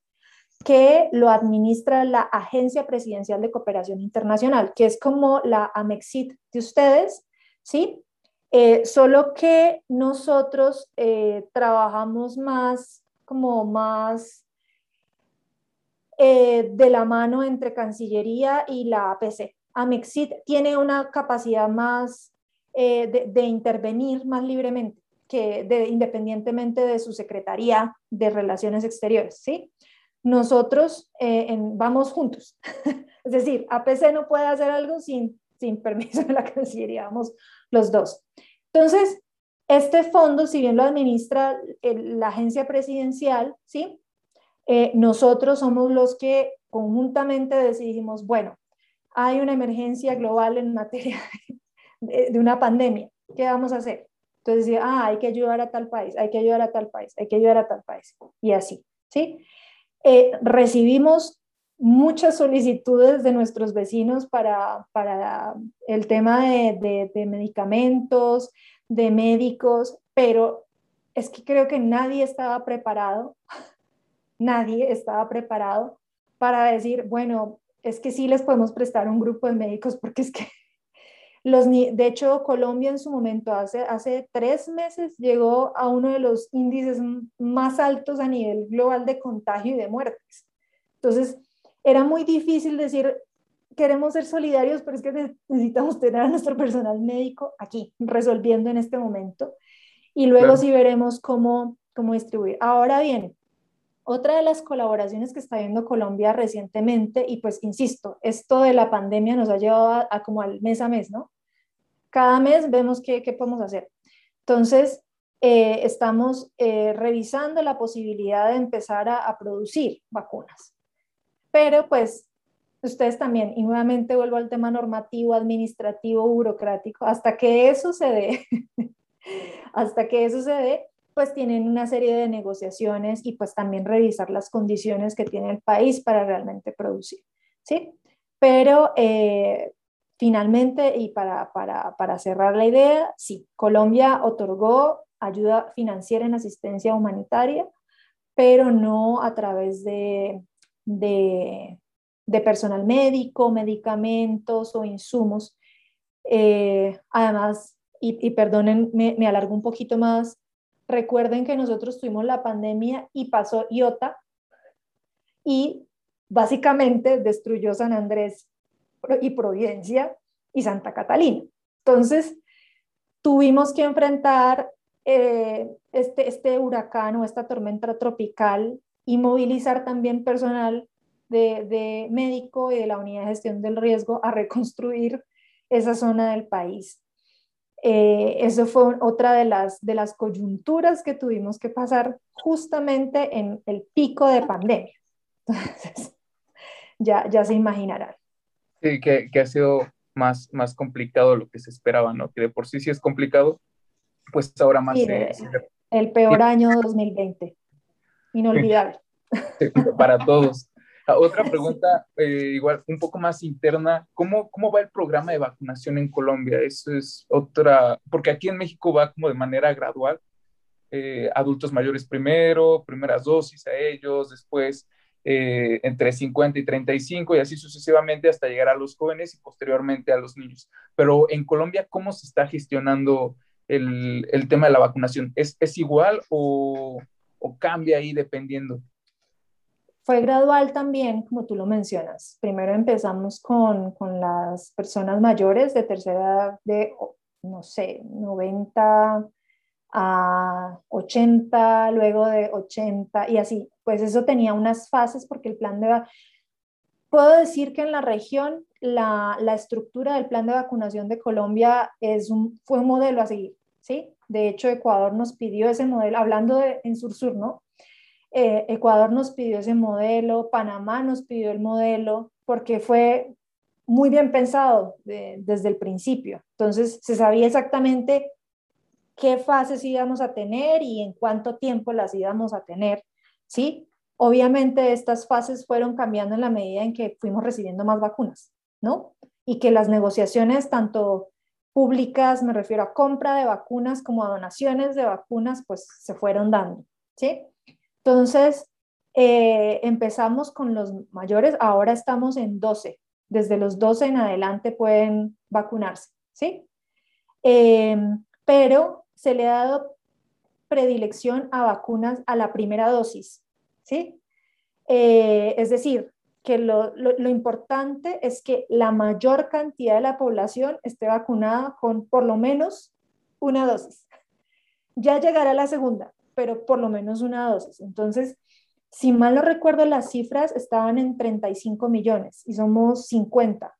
que lo administra la Agencia Presidencial de Cooperación Internacional, que es como la AMEXIT de ustedes, ¿sí? Eh, solo que nosotros eh, trabajamos más, como más eh, de la mano entre Cancillería y la APC. Amexit tiene una capacidad más de, intervenir más libremente, que independientemente de su Secretaría de Relaciones Exteriores, ¿sí? Nosotros vamos juntos. *laughs* es decir, APC no puede hacer algo sin, sin permiso de la Cancillería, vamos los dos. Entonces, este fondo, si bien lo administra la agencia presidencial, ¿sí? Eh, nosotros somos los que conjuntamente decidimos, bueno, hay una emergencia global en materia *laughs* de, una pandemia, ¿qué vamos a hacer? Entonces, ah, hay que ayudar a tal país, hay que ayudar a tal país, hay que ayudar a tal país, y así, ¿sí? Eh, recibimos muchas solicitudes de nuestros vecinos para, para el tema de, de, medicamentos, de médicos, pero es que creo que nadie estaba preparado, *laughs* nadie estaba preparado para decir, bueno, es que sí les podemos prestar un grupo de médicos porque es que los, de hecho, Colombia en su momento, hace, hace tres meses, llegó a uno de los índices más altos a nivel global de contagio y de muertes. Entonces, era muy difícil decir, queremos ser solidarios, pero es que necesitamos tener a nuestro personal médico aquí, resolviendo en este momento. Y luego sí veremos cómo, cómo distribuir. Ahora bien, otra de las colaboraciones que está viendo Colombia recientemente, y pues insisto, esto de la pandemia nos ha llevado a, como al mes a mes, ¿no? Cada mes vemos qué, qué podemos hacer. Entonces, eh, estamos eh, revisando la posibilidad de empezar a, a, producir vacunas. Pero pues ustedes también, y nuevamente vuelvo al tema normativo, administrativo, burocrático, hasta que eso se dé, *laughs* hasta que eso se dé, pues tienen una serie de negociaciones y pues también revisar las condiciones que tiene el país para realmente producir, ¿sí? Pero eh, finalmente, y para, para, para cerrar la idea, sí, Colombia otorgó ayuda financiera en asistencia humanitaria, pero no a través de, de, personal médico, medicamentos o insumos. Eh, además, y, y perdonen, me, me alargo un poquito más, Recuerden que nosotros tuvimos la pandemia y pasó IOTA y básicamente destruyó San Andrés y Providencia y Santa Catalina. Entonces, tuvimos que enfrentar eh, este, este huracán o esta tormenta tropical y movilizar también personal de, médico y de la unidad de gestión del riesgo a reconstruir esa zona del país. Eh, eso fue otra de las, de las coyunturas que tuvimos que pasar justamente en el pico de pandemia. Entonces, *laughs* ya, ya se imaginarán. Sí, que, que ha sido más, más complicado de lo que se esperaba, ¿no? Que de por sí sí es complicado, pues ahora más. Sí, el peor año 2020. Inolvidable. para todos. Ah, otra pregunta, eh, igual un poco más interna, ¿cómo, ¿cómo va el programa de vacunación en Colombia? Eso es otra, porque aquí en México va como de manera gradual, eh, adultos mayores primero, primeras dosis a ellos, después eh, entre 50 y 35 y así sucesivamente hasta llegar a los jóvenes y posteriormente a los niños. Pero en Colombia, ¿cómo se está gestionando el, el tema de la vacunación? ¿Es, es igual o, o cambia ahí dependiendo? Fue gradual también, como tú lo mencionas. Primero empezamos con, con las personas mayores de tercera edad de, no sé, 90 a 80, luego de 80 y así. Pues eso tenía unas fases porque el plan de... Puedo decir que en la región la, la estructura del plan de vacunación de Colombia es un, fue un modelo a seguir, ¿sí? De hecho, Ecuador nos pidió ese modelo, hablando de, en Sur-Sur, ¿no? Eh, Ecuador nos pidió ese modelo, Panamá nos pidió el modelo, porque fue muy bien pensado desde el principio. Entonces, se sabía exactamente qué fases íbamos a tener y en cuánto tiempo las íbamos a tener, ¿sí? Obviamente estas fases fueron cambiando en la medida en que fuimos recibiendo más vacunas, ¿no? Y que las negociaciones, tanto públicas, me refiero a compra de vacunas como a donaciones de vacunas, pues se fueron dando, ¿sí? Entonces, eh, empezamos con los mayores, ahora estamos en 12. Desde los 12 en adelante pueden vacunarse, ¿sí? Em, pero se le ha dado predilección a vacunas a la primera dosis, ¿sí? Eh, es decir, que lo, lo, importante es que la mayor cantidad de la población esté vacunada con por lo menos una dosis. Ya llegará la segunda, pero por lo menos una dosis. Entonces, si mal no recuerdo, las cifras estaban en 35 millones y somos 50.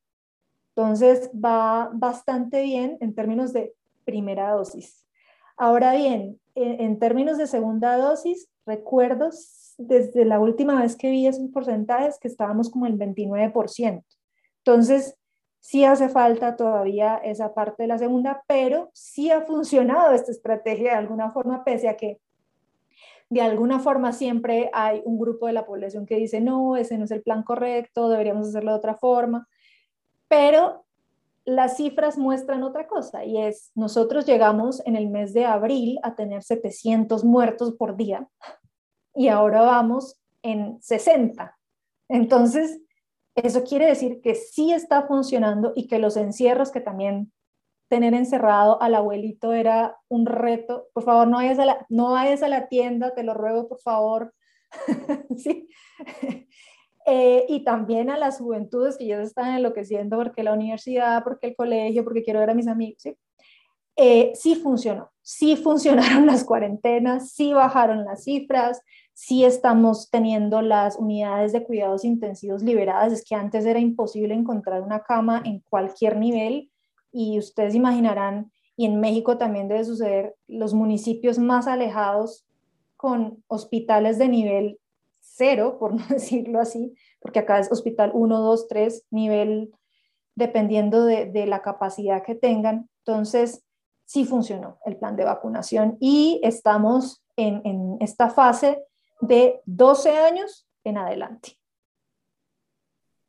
Entonces, va bastante bien en términos de primera dosis. Ahora bien, en, términos de segunda dosis, recuerdo desde la última vez que vi esos porcentajes que estábamos como el 29%. Entonces, sí hace falta todavía esa parte de la segunda, pero sí ha funcionado esta estrategia de alguna forma, pese a que de alguna forma siempre hay un grupo de la población que dice, no, ese no es el plan correcto, deberíamos hacerlo de otra forma, pero las cifras muestran otra cosa y es, nosotros llegamos en el mes de abril a tener 700 muertos por día y ahora vamos en 60. Entonces, eso quiere decir que sí está funcionando y que los encierros que también tener encerrado al abuelito era un reto. Por favor, no vayas a la, no vayas a la tienda, te lo ruego, por favor. *laughs* sí. Eh, y también a las juventudes que ya se están enloqueciendo porque la universidad, porque el colegio, porque quiero ver a mis amigos. Sí, eh, sí funcionó, sí funcionaron *laughs* las cuarentenas, sí bajaron las cifras, sí estamos teniendo las unidades de cuidados intensivos liberadas. Es que antes era imposible encontrar una cama en cualquier nivel y ustedes imaginarán y en México también debe suceder, los municipios más alejados con hospitales de nivel cero, por *laughs* no decirlo así, porque acá es hospital 1, 2, 3, nivel dependiendo de, la capacidad que tengan. Entonces, sí funcionó el plan de vacunación y estamos en, en esta fase de 12 años en adelante.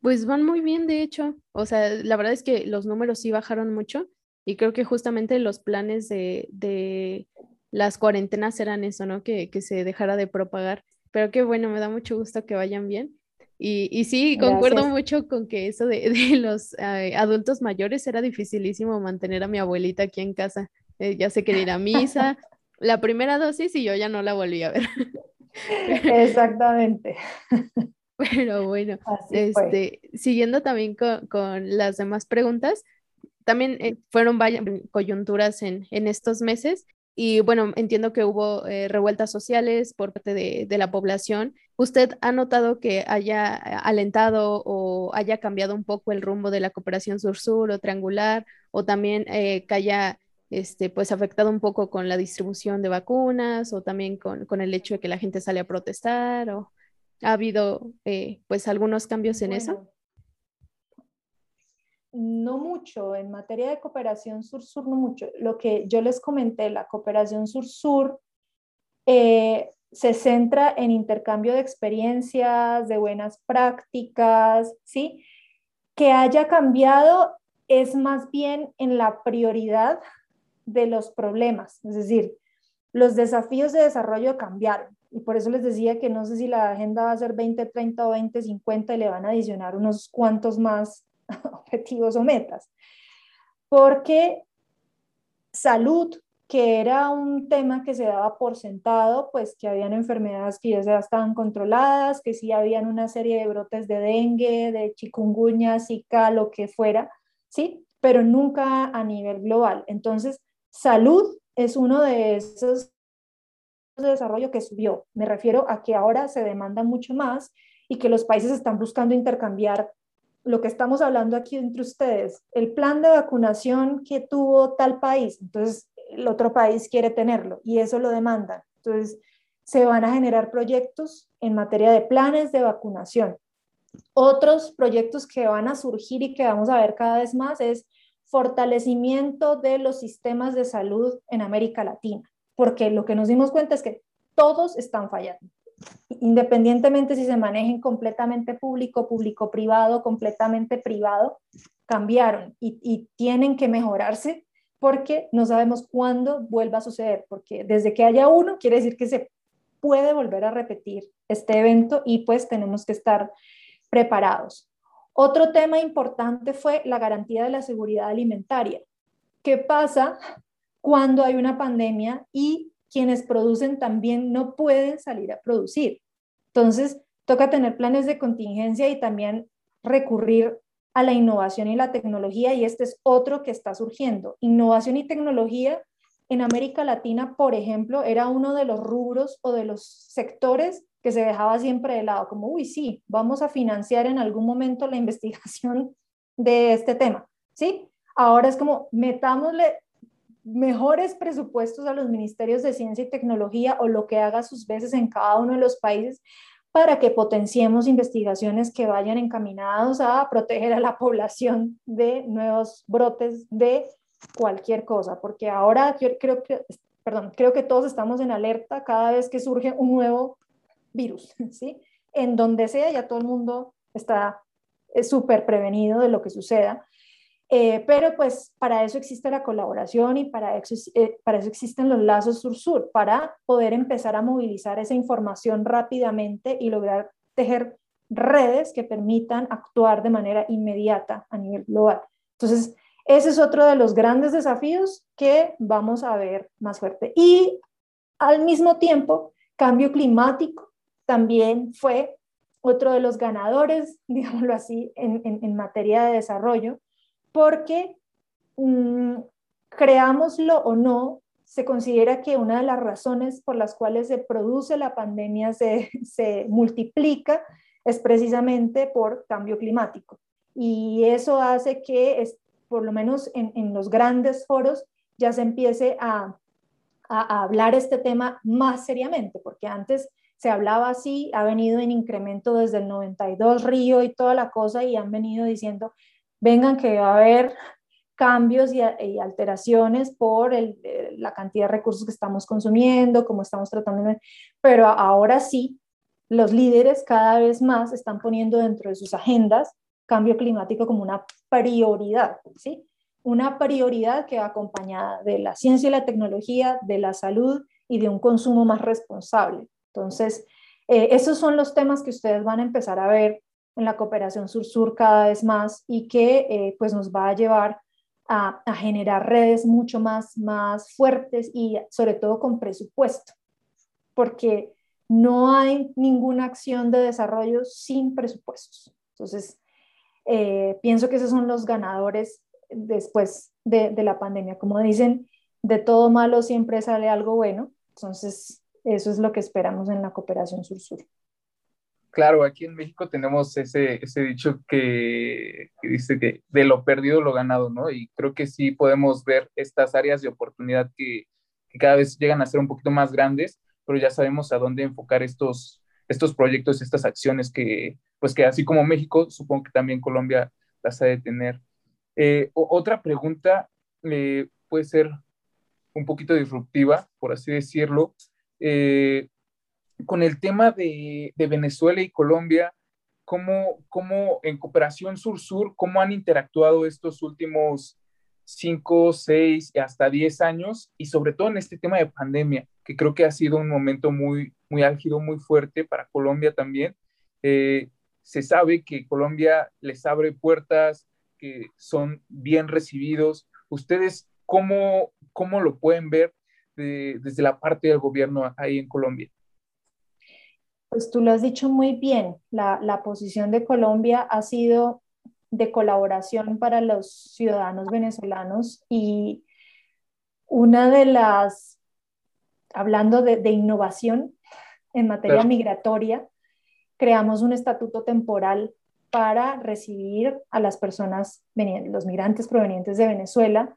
Pues van muy bien, de hecho. O sea, la verdad es que los números sí bajaron mucho y creo que justamente los planes de, de las cuarentenas eran eso, ¿no? Que, que, se dejara de propagar. Pero qué bueno, me da mucho gusto que vayan bien. Y, y sí, concuerdo mucho con que eso de, *laughs* de los eh, adultos mayores era dificilísimo mantener a mi abuelita aquí en casa. Eh, ya se quería ir a misa, *laughs* la primera dosis y yo ya no la volví a ver. *laughs* Exactamente. Pero bueno, este, siguiendo también con, con, las demás preguntas, también eh, fueron varias coyunturas en, en, estos meses y bueno, entiendo que hubo eh, revueltas sociales por parte de, de, la población. ¿Usted ha notado que haya alentado o haya cambiado un poco el rumbo de la cooperación sur-sur o triangular o también eh, que haya este, pues afectado un poco con la distribución de vacunas o también con, con el hecho de que la gente sale a protestar o ha habido pues algunos cambios en eso? No mucho, en materia de cooperación sur-sur no mucho. Lo que yo les comenté, la cooperación sur-sur eh, se centra en intercambio de experiencias, de buenas prácticas, ¿sí? Que haya cambiado es más bien en la prioridad de los problemas, es decir, los desafíos de desarrollo cambiaron. Y por eso les decía que no sé si la agenda va a ser 2030 o 2050 y le van a adicionar unos cuantos más *laughs* objetivos o metas. Porque salud, que era un tema que se daba por sentado, pues que habían enfermedades que ya estaban controladas, que sí habían una serie de brotes de dengue, de chikungunya, zika, lo que fuera, ¿sí? Pero nunca a nivel global. Entonces, salud es uno de esos de desarrollo que subió. Me refiero a que ahora se demanda mucho más y que los países están buscando intercambiar lo que estamos hablando aquí entre ustedes, el plan de vacunación que tuvo tal país, entonces el otro país quiere tenerlo y eso lo demanda. Entonces, se van a generar proyectos en materia de planes de vacunación. Otros proyectos que van a surgir y que vamos a ver cada vez más es fortalecimiento de los sistemas de salud en América Latina, porque lo que nos dimos cuenta es que todos están fallando independientemente si se manejen completamente público, público-privado, completamente privado, cambiaron y, tienen que mejorarse porque no sabemos cuándo vuelva a suceder, porque desde que haya uno quiere decir que se puede volver a repetir este evento y pues tenemos que estar preparados. Otro tema importante fue la garantía de la seguridad alimentaria. ¿Qué pasa cuando hay una pandemia y quienes producen también no pueden salir a producir. Entonces, toca tener planes de contingencia y también recurrir a la innovación y la tecnología y este es otro que está surgiendo. Innovación y tecnología en América Latina, por ejemplo, era uno de los rubros o de los sectores que se dejaba siempre de lado, como, uy, sí, vamos a financiar en algún momento la *laughs* investigación de este tema, ¿sí? Ahora es como, metámosle mejores presupuestos a los ministerios de ciencia y tecnología o lo que haga sus veces en cada uno de los países para que potenciemos investigaciones que vayan encaminados a proteger a la población de nuevos brotes de cualquier cosa, porque ahora yo creo que, perdón, creo que todos estamos en alerta cada vez que surge un nuevo virus, *laughs* ¿sí? En donde sea, ya todo el mundo está súper prevenido de lo que suceda. Eh, pero pues para eso existe la colaboración y para eso, eh, para eso existen los lazos sur-sur, para poder empezar a movilizar esa información rápidamente y lograr tejer redes que permitan actuar de manera inmediata a nivel global. Entonces, ese es otro de los grandes desafíos que vamos a ver más fuerte. Y al mismo tiempo, cambio climático también fue otro de los ganadores, *laughs* digámoslo así, en, en materia de desarrollo porque mm, creámoslo o no, se considera que una de las razones por las cuales se produce la pandemia se, *laughs* multiplica es precisamente por cambio climático. Y eso hace que, por lo menos en, en los grandes foros, ya se empiece a, a, hablar este tema más seriamente, porque antes se hablaba así, ha venido en incremento desde el 92 Río y toda la cosa y han venido diciendo, vengan que va a haber cambios y, alteraciones por eh, la cantidad de recursos que estamos consumiendo, cómo estamos tratando, pero ahora sí, los líderes cada vez más están poniendo dentro de sus agendas cambio climático como una prioridad, ¿sí? Una prioridad que va acompañada de la ciencia y la tecnología, de la salud y de un consumo más responsable. Entonces, eh, esos son los temas que ustedes van a empezar a ver en la cooperación sur-sur cada vez más y que eh, pues nos va a llevar a, generar redes mucho más, más fuertes y sobre todo con presupuesto, porque no hay ninguna acción de desarrollo sin presupuestos. Entonces, eh, pienso que esos son los ganadores después de, de, la pandemia. Como dicen, de todo malo siempre sale algo bueno. Entonces, eso es lo que esperamos en la cooperación sur-sur. Claro, aquí en México tenemos ese, dicho que, dice que de lo perdido lo ganado, ¿no? Y creo que sí podemos ver estas áreas de oportunidad que, cada vez llegan a ser un poquito más grandes, pero ya sabemos a dónde enfocar estos, estos proyectos, estas acciones que, pues que así como México, supongo que también Colombia las ha de tener. Eh, otra pregunta eh, puede ser un poquito disruptiva, por así decirlo. Eh, con el tema de, Venezuela y Colombia, ¿cómo, ¿cómo, en cooperación sur-sur, cómo han interactuado estos últimos cinco, seis y hasta diez años? Y sobre todo en este tema de pandemia, que creo que ha sido un momento muy, muy álgido, muy fuerte para Colombia también. Eh, se sabe que Colombia les abre puertas, que son bien recibidos. ¿Ustedes cómo, cómo lo pueden ver desde la parte del gobierno ahí en Colombia? Pues tú lo has dicho muy bien, la, posición de Colombia ha sido de colaboración para los ciudadanos venezolanos y una de las, hablando de, innovación en materia migratoria, creamos un estatuto temporal para recibir a las personas, los migrantes provenientes de Venezuela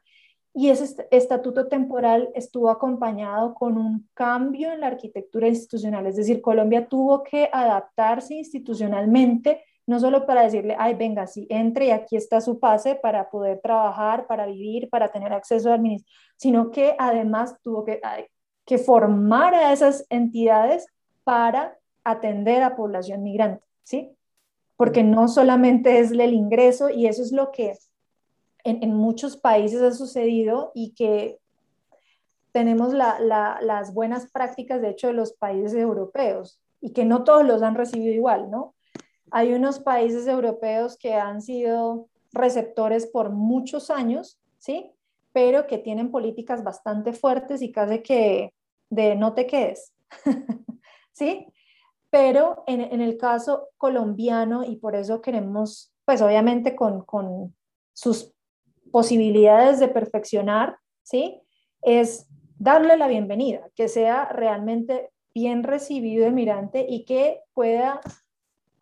y ese estatuto temporal estuvo acompañado con un cambio en la arquitectura institucional, es decir, Colombia tuvo que adaptarse institucionalmente, no solo para decirle, ay, venga, sí, entre y aquí está su pase para poder trabajar, para vivir, para tener acceso al ministerio, sino que además tuvo que, que formar a esas entidades para atender a población migrante, ¿sí? Porque no solamente es el ingreso y eso es lo que en, muchos países ha sucedido y que tenemos las buenas prácticas, de hecho, de los países europeos y que no todos los han recibido igual, ¿no? Hay unos países europeos que han sido receptores por muchos años, ¿sí? Pero que tienen políticas bastante fuertes y casi que de no te quedes, *laughs* ¿sí? Pero en, en, el caso colombiano, y por eso queremos, pues obviamente con, con sus posibilidades de perfeccionar, ¿sí? Es darle la bienvenida, que sea realmente bien recibido el migrante y que pueda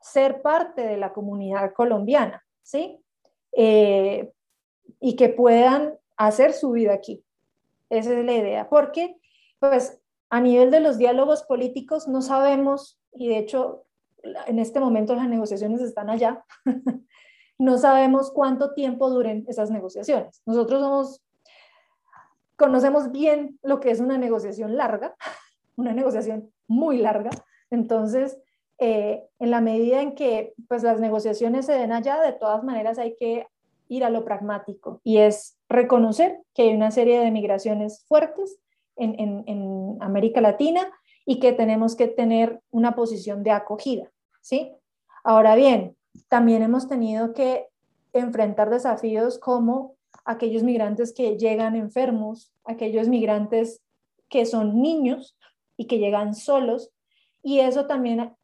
ser parte de la comunidad colombiana, ¿sí? Eh, y que puedan hacer su vida aquí. Esa es la idea, porque pues a nivel de los diálogos políticos no sabemos, y de hecho en este momento las negociaciones están allá, *laughs* no sabemos cuánto tiempo duren esas negociaciones. Nosotros conocemos bien lo que es una negociación larga, *laughs* una negociación muy larga. Entonces, eh, en la medida en que pues, las negociaciones se den allá, de todas maneras hay que ir a lo pragmático y es reconocer que hay una serie de migraciones fuertes en, en, en América Latina y que tenemos que tener una posición de acogida, ¿sí? Ahora bien, también hemos tenido que enfrentar desafíos como aquellos migrantes que llegan enfermos, aquellos migrantes que son niños y que llegan solos. Y eso también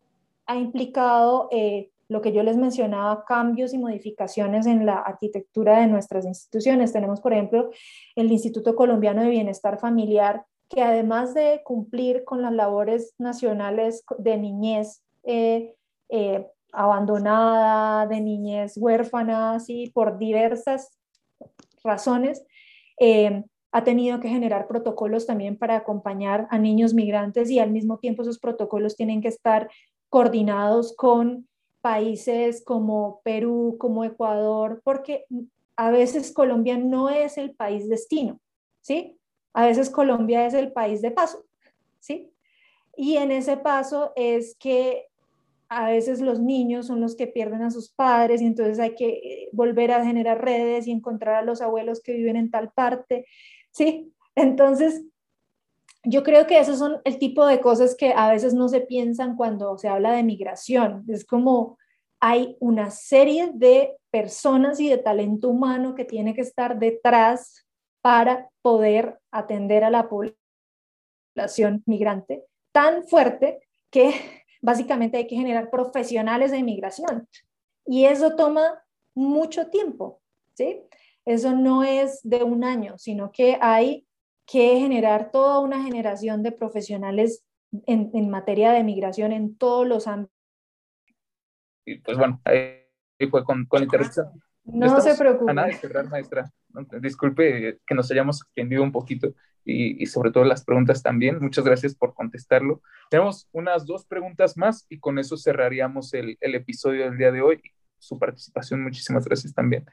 ha implicado eh, lo que yo les mencionaba, cambios y modificaciones en la arquitectura de nuestras instituciones. Tenemos, por ejemplo, el Instituto Colombiano de Bienestar Familiar, que además de cumplir con las labores nacionales de niñez, eh, eh, abandonada, de niñez huérfanas y por diversas razones, eh, ha tenido que generar protocolos también para acompañar a niños migrantes y al mismo tiempo esos protocolos tienen que estar coordinados con países como Perú, como Ecuador, porque a veces Colombia no es el país destino, ¿sí? A veces Colombia es el país de paso, ¿sí? Y en ese paso es que a veces los niños son los que pierden a sus padres y entonces hay que eh, volver a generar redes y encontrar a los abuelos que viven en tal parte, ¿sí? Entonces, yo creo que esos son el tipo de cosas que a veces no se piensan cuando se habla de migración. Es como hay una serie de personas y de talento humano que tiene que estar detrás para poder atender a la población migrante tan fuerte que básicamente hay que generar profesionales de inmigración. Y eso toma mucho tiempo, ¿sí? Eso no es de un año, sino que hay que generar toda una generación de profesionales en, materia de migración en todos los ámbitos. Y pues bueno, ahí fue con, con la interrupción. No se preocupe. A nada de cerrar, maestra. Disculpe que nos hayamos extendido un poquito y, sobre todo las preguntas también. Muchas gracias por contestarlo. Tenemos unas dos preguntas más y con eso cerraríamos el, episodio del día de hoy. Su participación, muchísimas gracias también.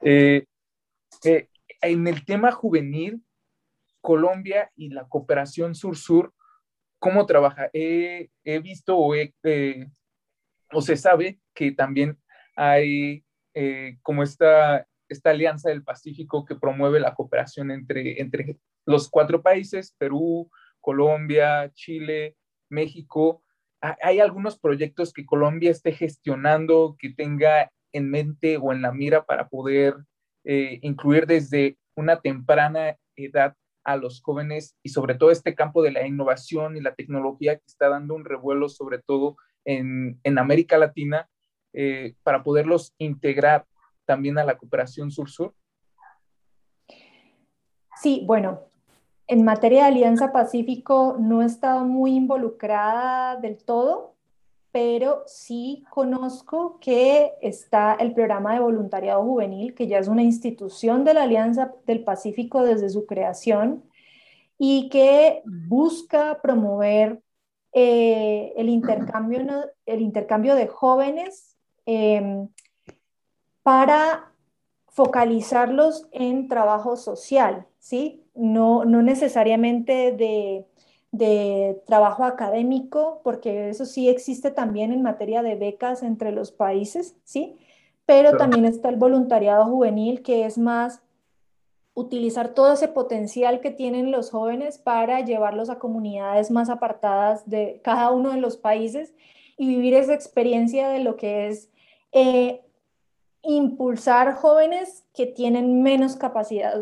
Eh, eh, en el tema juvenil, Colombia y la cooperación sur-sur, ¿cómo trabaja? he visto o, eh, o se sabe que también hay como esta, esta alianza del Pacífico que promueve la cooperación entre, entre los cuatro países, Perú, Colombia, Chile, México. ¿Hay algunos proyectos que Colombia esté gestionando, que tenga en mente o en la mira para poder eh, incluir desde una temprana edad a los jóvenes y sobre todo este campo de la innovación y la tecnología que está dando un revuelo sobre todo en, en América Latina eh, para poderlos integrar también a la cooperación sur-sur? Sí, bueno, en materia de Alianza Pacífico no he estado muy involucrada del todo, pero sí conozco que está el programa de voluntariado juvenil, que ya es una institución de la Alianza del Pacífico desde su creación y que busca promover eh, el, intercambio, el intercambio de jóvenes em, para focalizarlos en trabajo social, ¿sí? No, no necesariamente de de trabajo académico, porque eso sí existe también en materia de becas entre los países, ¿sí? Pero también está el voluntariado juvenil, que es más utilizar todo ese potencial que tienen los jóvenes para llevarlos a comunidades más apartadas de cada uno de los países y vivir esa experiencia de lo que es eh, impulsar jóvenes que tienen menos capacidad,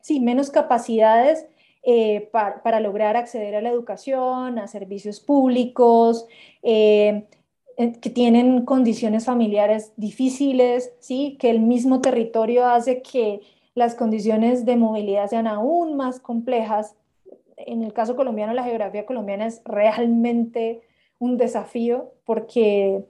sí, menos capacidades eh, para, lograr acceder a la educación, a servicios públicos, eh, que tienen condiciones familiares difíciles, ¿sí? que el mismo territorio hace que las condiciones de movilidad sean aún más complejas. En el caso colombiano, la geografía colombiana es realmente un desafío porque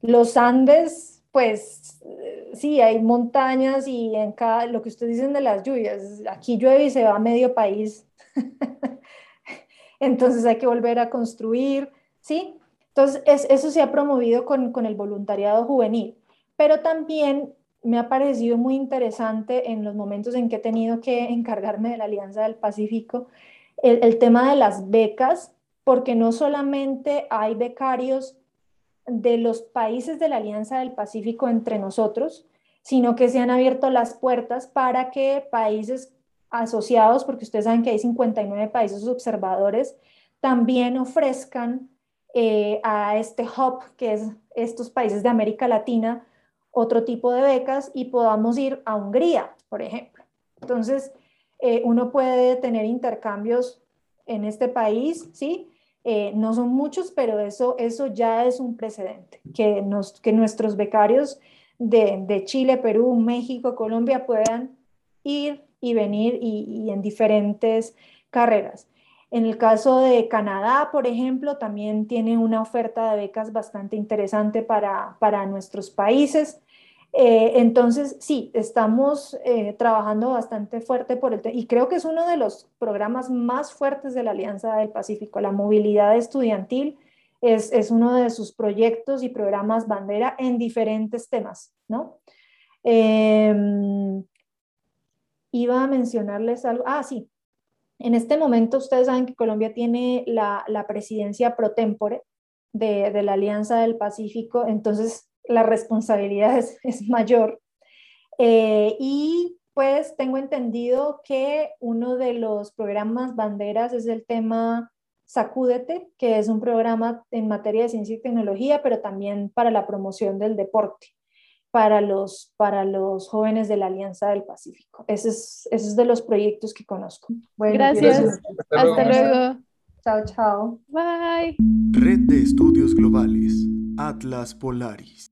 los Andes pues eh, sí, hay montañas y en cada, lo que ustedes dicen de las lluvias, aquí llueve y se va medio país. *laughs* Entonces hay que volver a construir, ¿sí? Entonces eso se ha promovido con, con el voluntariado juvenil, pero también me ha parecido muy interesante en los momentos en que he tenido que encargarme de la Alianza del Pacífico, el tema de las becas, porque no solamente hay becarios de los países de la Alianza del Pacífico entre nosotros, sino que se han abierto las puertas para que países asociados, porque ustedes saben que hay 59 países observadores, también ofrezcan eh, a este hub, que es estos países de América Latina, otro tipo de becas y podamos ir a Hungría, por ejemplo. Entonces, eh, uno puede tener intercambios en este país, ¿sí? Eh, no son muchos, pero eso, eso ya es un precedente, que, nos, que nuestros becarios de, Chile, Perú, México, Colombia puedan ir y venir y, en diferentes carreras. En el caso de Canadá, por ejemplo, también tiene una oferta de becas bastante interesante para, para nuestros países. Eh, entonces, sí, estamos eh, trabajando bastante fuerte por el y creo que es uno de los programas más fuertes de la Alianza del Pacífico. La movilidad estudiantil es, uno de sus proyectos y programas bandera en diferentes temas, ¿no? Em, iba a mencionarles algo. Ah, sí. En este momento ustedes saben que Colombia tiene la, presidencia pro tempore de la Alianza del Pacífico, entonces la responsabilidad es, mayor. Eh, y pues tengo entendido que uno de los programas banderas es el tema Sacúdete, que es un programa en materia de ciencia y tecnología, pero también para la promoción del deporte para los, para los jóvenes de la Alianza del Pacífico. Ese es, ese es de los proyectos que conozco. gracias. Hasta luego. Chao, chao. Bye. Red de Estudios Globales, Atlas Polaris.